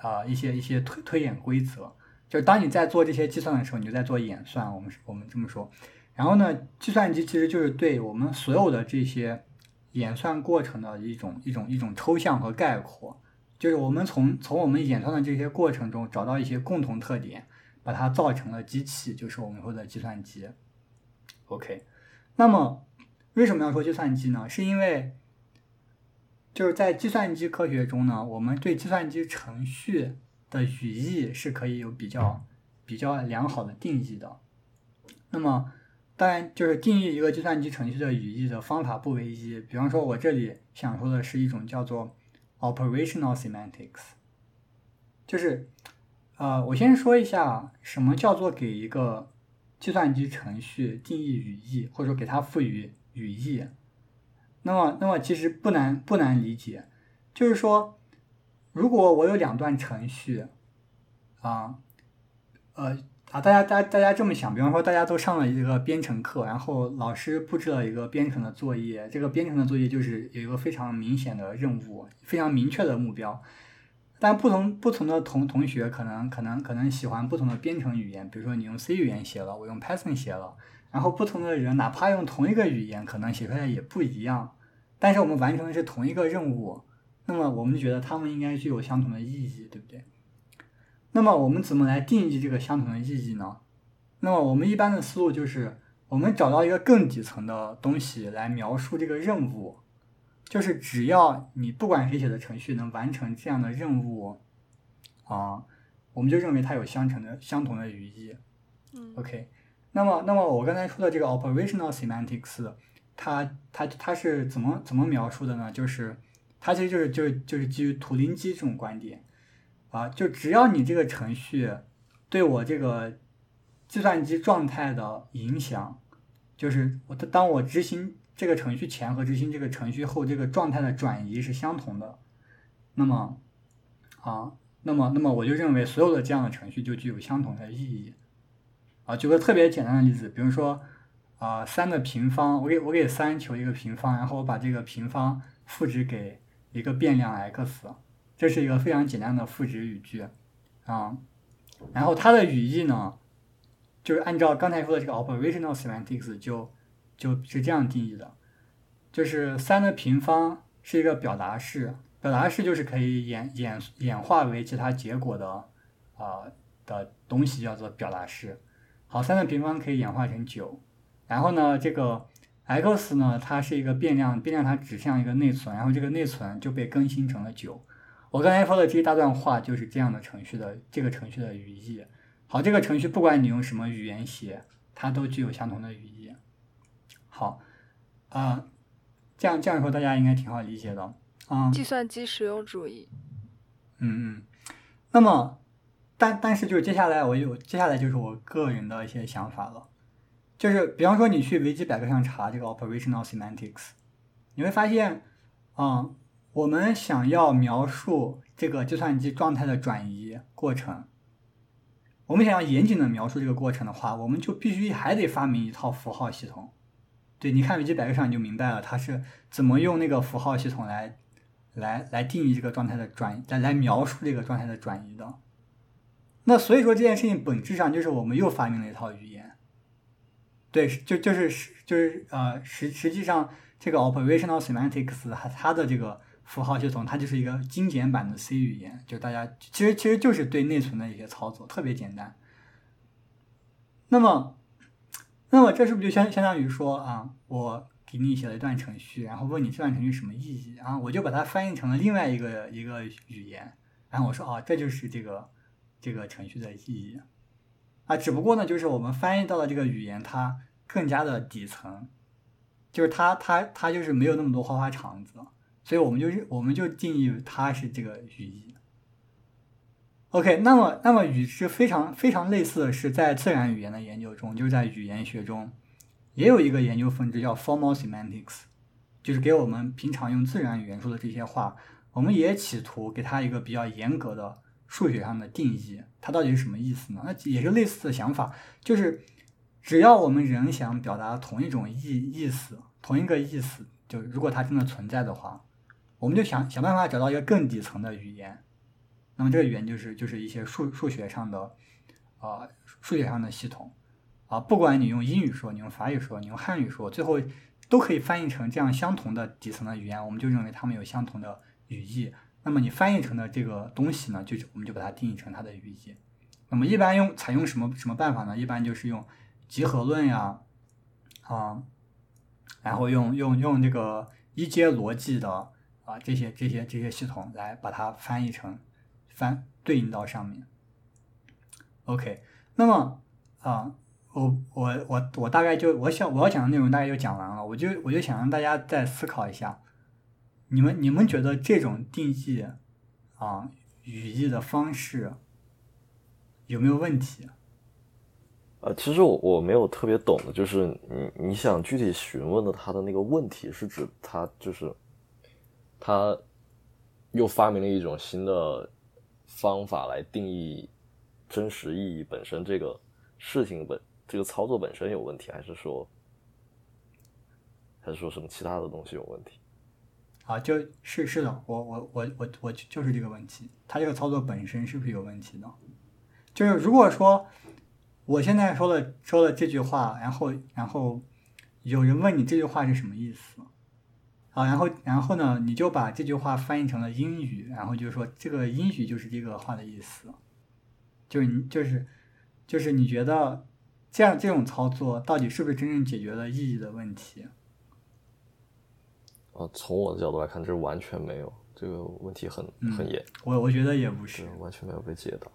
啊一些一些推推演规则。就是当你在做这些计算的时候，你就在做演算。我们我们这么说。然后呢，计算机其实就是对我们所有的这些演算过程的一种一种一种抽象和概括。就是我们从从我们演算的这些过程中找到一些共同特点，把它造成了机器，就是我们说的计算机。OK，那么为什么要说计算机呢？是因为就是在计算机科学中呢，我们对计算机程序的语义是可以有比较比较良好的定义的。那么，当然就是定义一个计算机程序的语义的方法不唯一。比方说，我这里想说的是一种叫做 operational semantics，就是呃，我先说一下什么叫做给一个计算机程序定义语义，或者说给它赋予语义。那么，那么其实不难不难理解，就是说，如果我有两段程序，啊，呃啊，大家大家大家这么想，比方说大家都上了一个编程课，然后老师布置了一个编程的作业，这个编程的作业就是有一个非常明显的任务，非常明确的目标。但不同不同的同同学可能可能可能喜欢不同的编程语言，比如说你用 C 语言写了，我用 Python 写了，然后不同的人哪怕用同一个语言，可能写出来也不一样，但是我们完成的是同一个任务，那么我们就觉得他们应该具有相同的意义，对不对？那么我们怎么来定义这个相同的意义呢？那么我们一般的思路就是，我们找到一个更底层的东西来描述这个任务，就是只要你不管谁写的程序能完成这样的任务，啊，我们就认为它有相同的相同的语义。嗯 OK，那么那么我刚才说的这个 operational semantics，它它它是怎么怎么描述的呢？就是它其实就是就是就是基于图灵机这种观点啊，就只要你这个程序对我这个计算机状态的影响，就是我当我执行这个程序前和执行这个程序后这个状态的转移是相同的，那么啊，那么那么我就认为所有的这样的程序就具有相同的意义。啊，举个特别简单的例子，比如说，啊、三的平方，我给我给三求一个平方，然后我把这个平方赋值给一个变量 x，这是一个非常简单的赋值语句，啊，然后它的语义呢，就是按照刚才说的这个 operational semantics 就就是这样定义的，就是三的平方是一个表达式，表达式就是可以演演演化为其他结果的啊、的东西叫做表达式。好，三的平方可以演化成九，然后呢，这个 x 呢，它是一个变量，变量它指向一个内存，然后这个内存就被更新成了九。我刚才说的这一大段话就是这样的程序的这个程序的语义。好，这个程序不管你用什么语言写，它都具有相同的语义。好，啊、这样这样说大家应该挺好理解的。啊、计算机实用主义。嗯嗯，那么，但但是就是接下来我有接下来就是我个人的一些想法了，就是比方说你去维基百科上查这个 operational semantics，你会发现，啊、我们想要描述这个计算机状态的转移过程，我们想要严谨的描述这个过程的话，我们就必须还得发明一套符号系统。对，你看维基百科上你就明白了，它是怎么用那个符号系统来来来定义这个状态的转，来来描述这个状态的转移的。那所以说这件事情本质上就是我们又发明了一套语言。对，就就是就是呃实实际上这个 operational semantics 它它的这个符号系统，它就是一个精简版的 C 语言，就大家其实其实就是对内存的一些操作，特别简单。那么，那么这是不是就相相当于说啊，我给你写了一段程序，然后问你这段程序什么意义，然后我就把它翻译成了另外一个一个语言，然后我说哦，这就是这个这个程序的意义啊。只不过呢，就是我们翻译到的这个语言，它更加的底层，就是它它它就是没有那么多花花肠子，所以我们就是我们就定义它是这个语义。OK，那么那么与之非常非常类似的是，在自然语言的研究中，就是在语言学中，也有一个研究分支叫 formal semantics，就是给我们平常用自然语言说的这些话，我们也企图给它一个比较严格的数学上的定义，它到底是什么意思呢？那也是类似的想法，就是只要我们人想表达同一种意意思，同一个意思，就如果它真的存在的话，我们就想想办法找到一个更底层的语言。那么这个语言就是就是一些数数学上的，呃，数学上的系统，啊，不管你用英语说，你用法语说，你用汉语说，最后都可以翻译成这样相同的底层的语言，我们就认为它们有相同的语义。那么你翻译成的这个东西呢，就我们就把它定义成它的语义。那么一般用采用什么什么办法呢？一般就是用集合论呀，啊，然后用用用这个一阶逻辑的啊这些这些这些系统来把它翻译成。翻对应到上面，OK，那么啊，我我我我大概就我想我要讲的内容大概就讲完了，我就我就想让大家再思考一下，你们你们觉得这种定义啊语义的方式有没有问题？呃，其实我我没有特别懂的，就是你你想具体询问的他的那个问题是指他就是他又发明了一种新的。方法来定义真实意义本身，这个事情本这个操作本身有问题，还是说还是说什么其他的东西有问题？啊，就是是的，我我我我我就是这个问题，它这个操作本身是不是有问题的？就是如果说我现在说了说了这句话，然后然后有人问你这句话是什么意思？啊，然后，然后呢，你就把这句话翻译成了英语，然后就说这个英语就是这个话的意思，就是你就是，就是你觉得这样这种操作到底是不是真正解决了意义的问题？啊，从我的角度来看，这完全没有这个问题很很严，我我觉得也不是，完全没有被解答。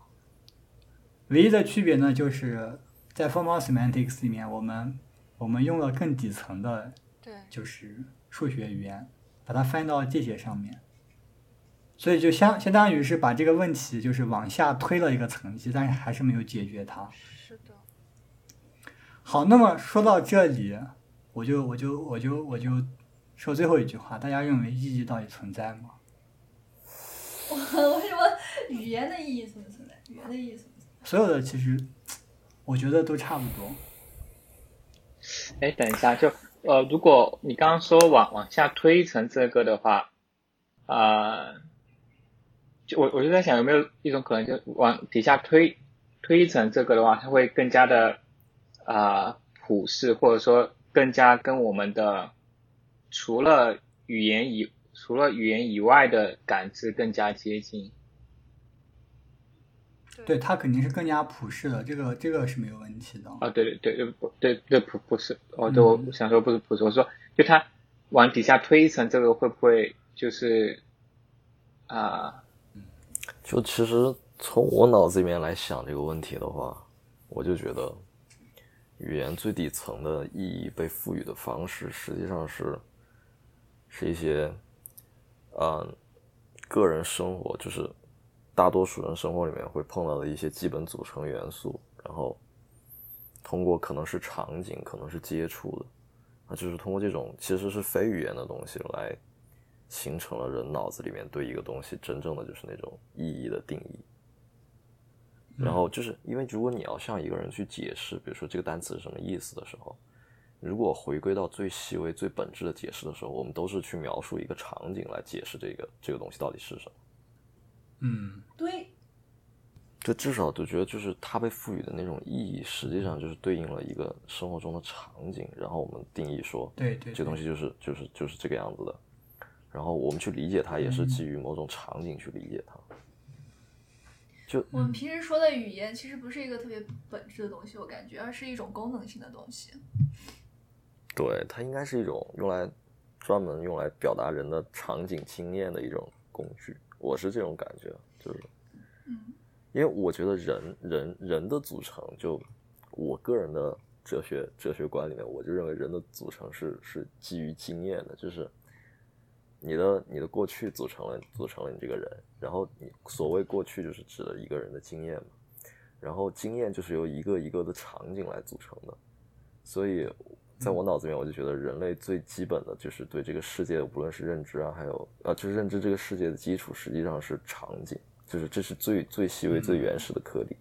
唯一的区别呢，就是在 formal semantics 里面，我们我们用了更底层的，对，就是。数学语言把它翻到这些上面，所以就相相当于是把这个问题就是往下推了一个层级，但是还是没有解决它。是的。好，那么说到这里，我就我就我就我就说最后一句话：大家认为意义到底存在吗？我为什么语言的意义存不存在？语言的意义存不存在？所有的其实我觉得都差不多。哎，等一下就。呃，如果你刚刚说往往下推一层这个的话，啊，就我我就在想有没有一种可能，就往底下推推一层这个的话，它会更加的啊普世，或者说更加跟我们的除了语言以除了语言以外的感知更加接近。对它肯定是更加普世的，这个这个是没有问题的。啊，对对对对对对普普世，我都想说不是普世，我说就它往底下推一层，这个会不会就是啊？就其实从我脑子里面来想这个问题的话，我就觉得语言最底层的意义被赋予的方式，实际上是是一些嗯个人生活就是。大多数人生活里面会碰到的一些基本组成元素，然后通过可能是场景，可能是接触的，啊，就是通过这种其实是非语言的东西来形成了人脑子里面对一个东西真正的就是那种意义的定义。然后就是因为如果你要向一个人去解释，比如说这个单词是什么意思的时候，如果回归到最细微、最本质的解释的时候，我们都是去描述一个场景来解释这个这个东西到底是什么。嗯，对，就至少就觉得，就是它被赋予的那种意义，实际上就是对应了一个生活中的场景，然后我们定义说，对对，这东西就是就是就是这个样子的，然后我们去理解它，也是基于某种场景去理解它。就我们平时说的语言，其实不是一个特别本质的东西，我感觉，而是一种功能性的东西。对，它应该是一种用来专门用来表达人的场景经验的一种工具。我是这种感觉，就是，嗯，因为我觉得人人人的组成，就我个人的哲学哲学观里面，我就认为人的组成是是基于经验的，就是你的你的过去组成了组成了你这个人，然后你所谓过去就是指的一个人的经验嘛，然后经验就是由一个一个的场景来组成的，所以在我脑子里面，我就觉得人类最基本的就是对这个世界，无论是认知啊，还有呃，就是认知这个世界的基础，实际上是场景，就是这是最最细微、最原始的颗粒。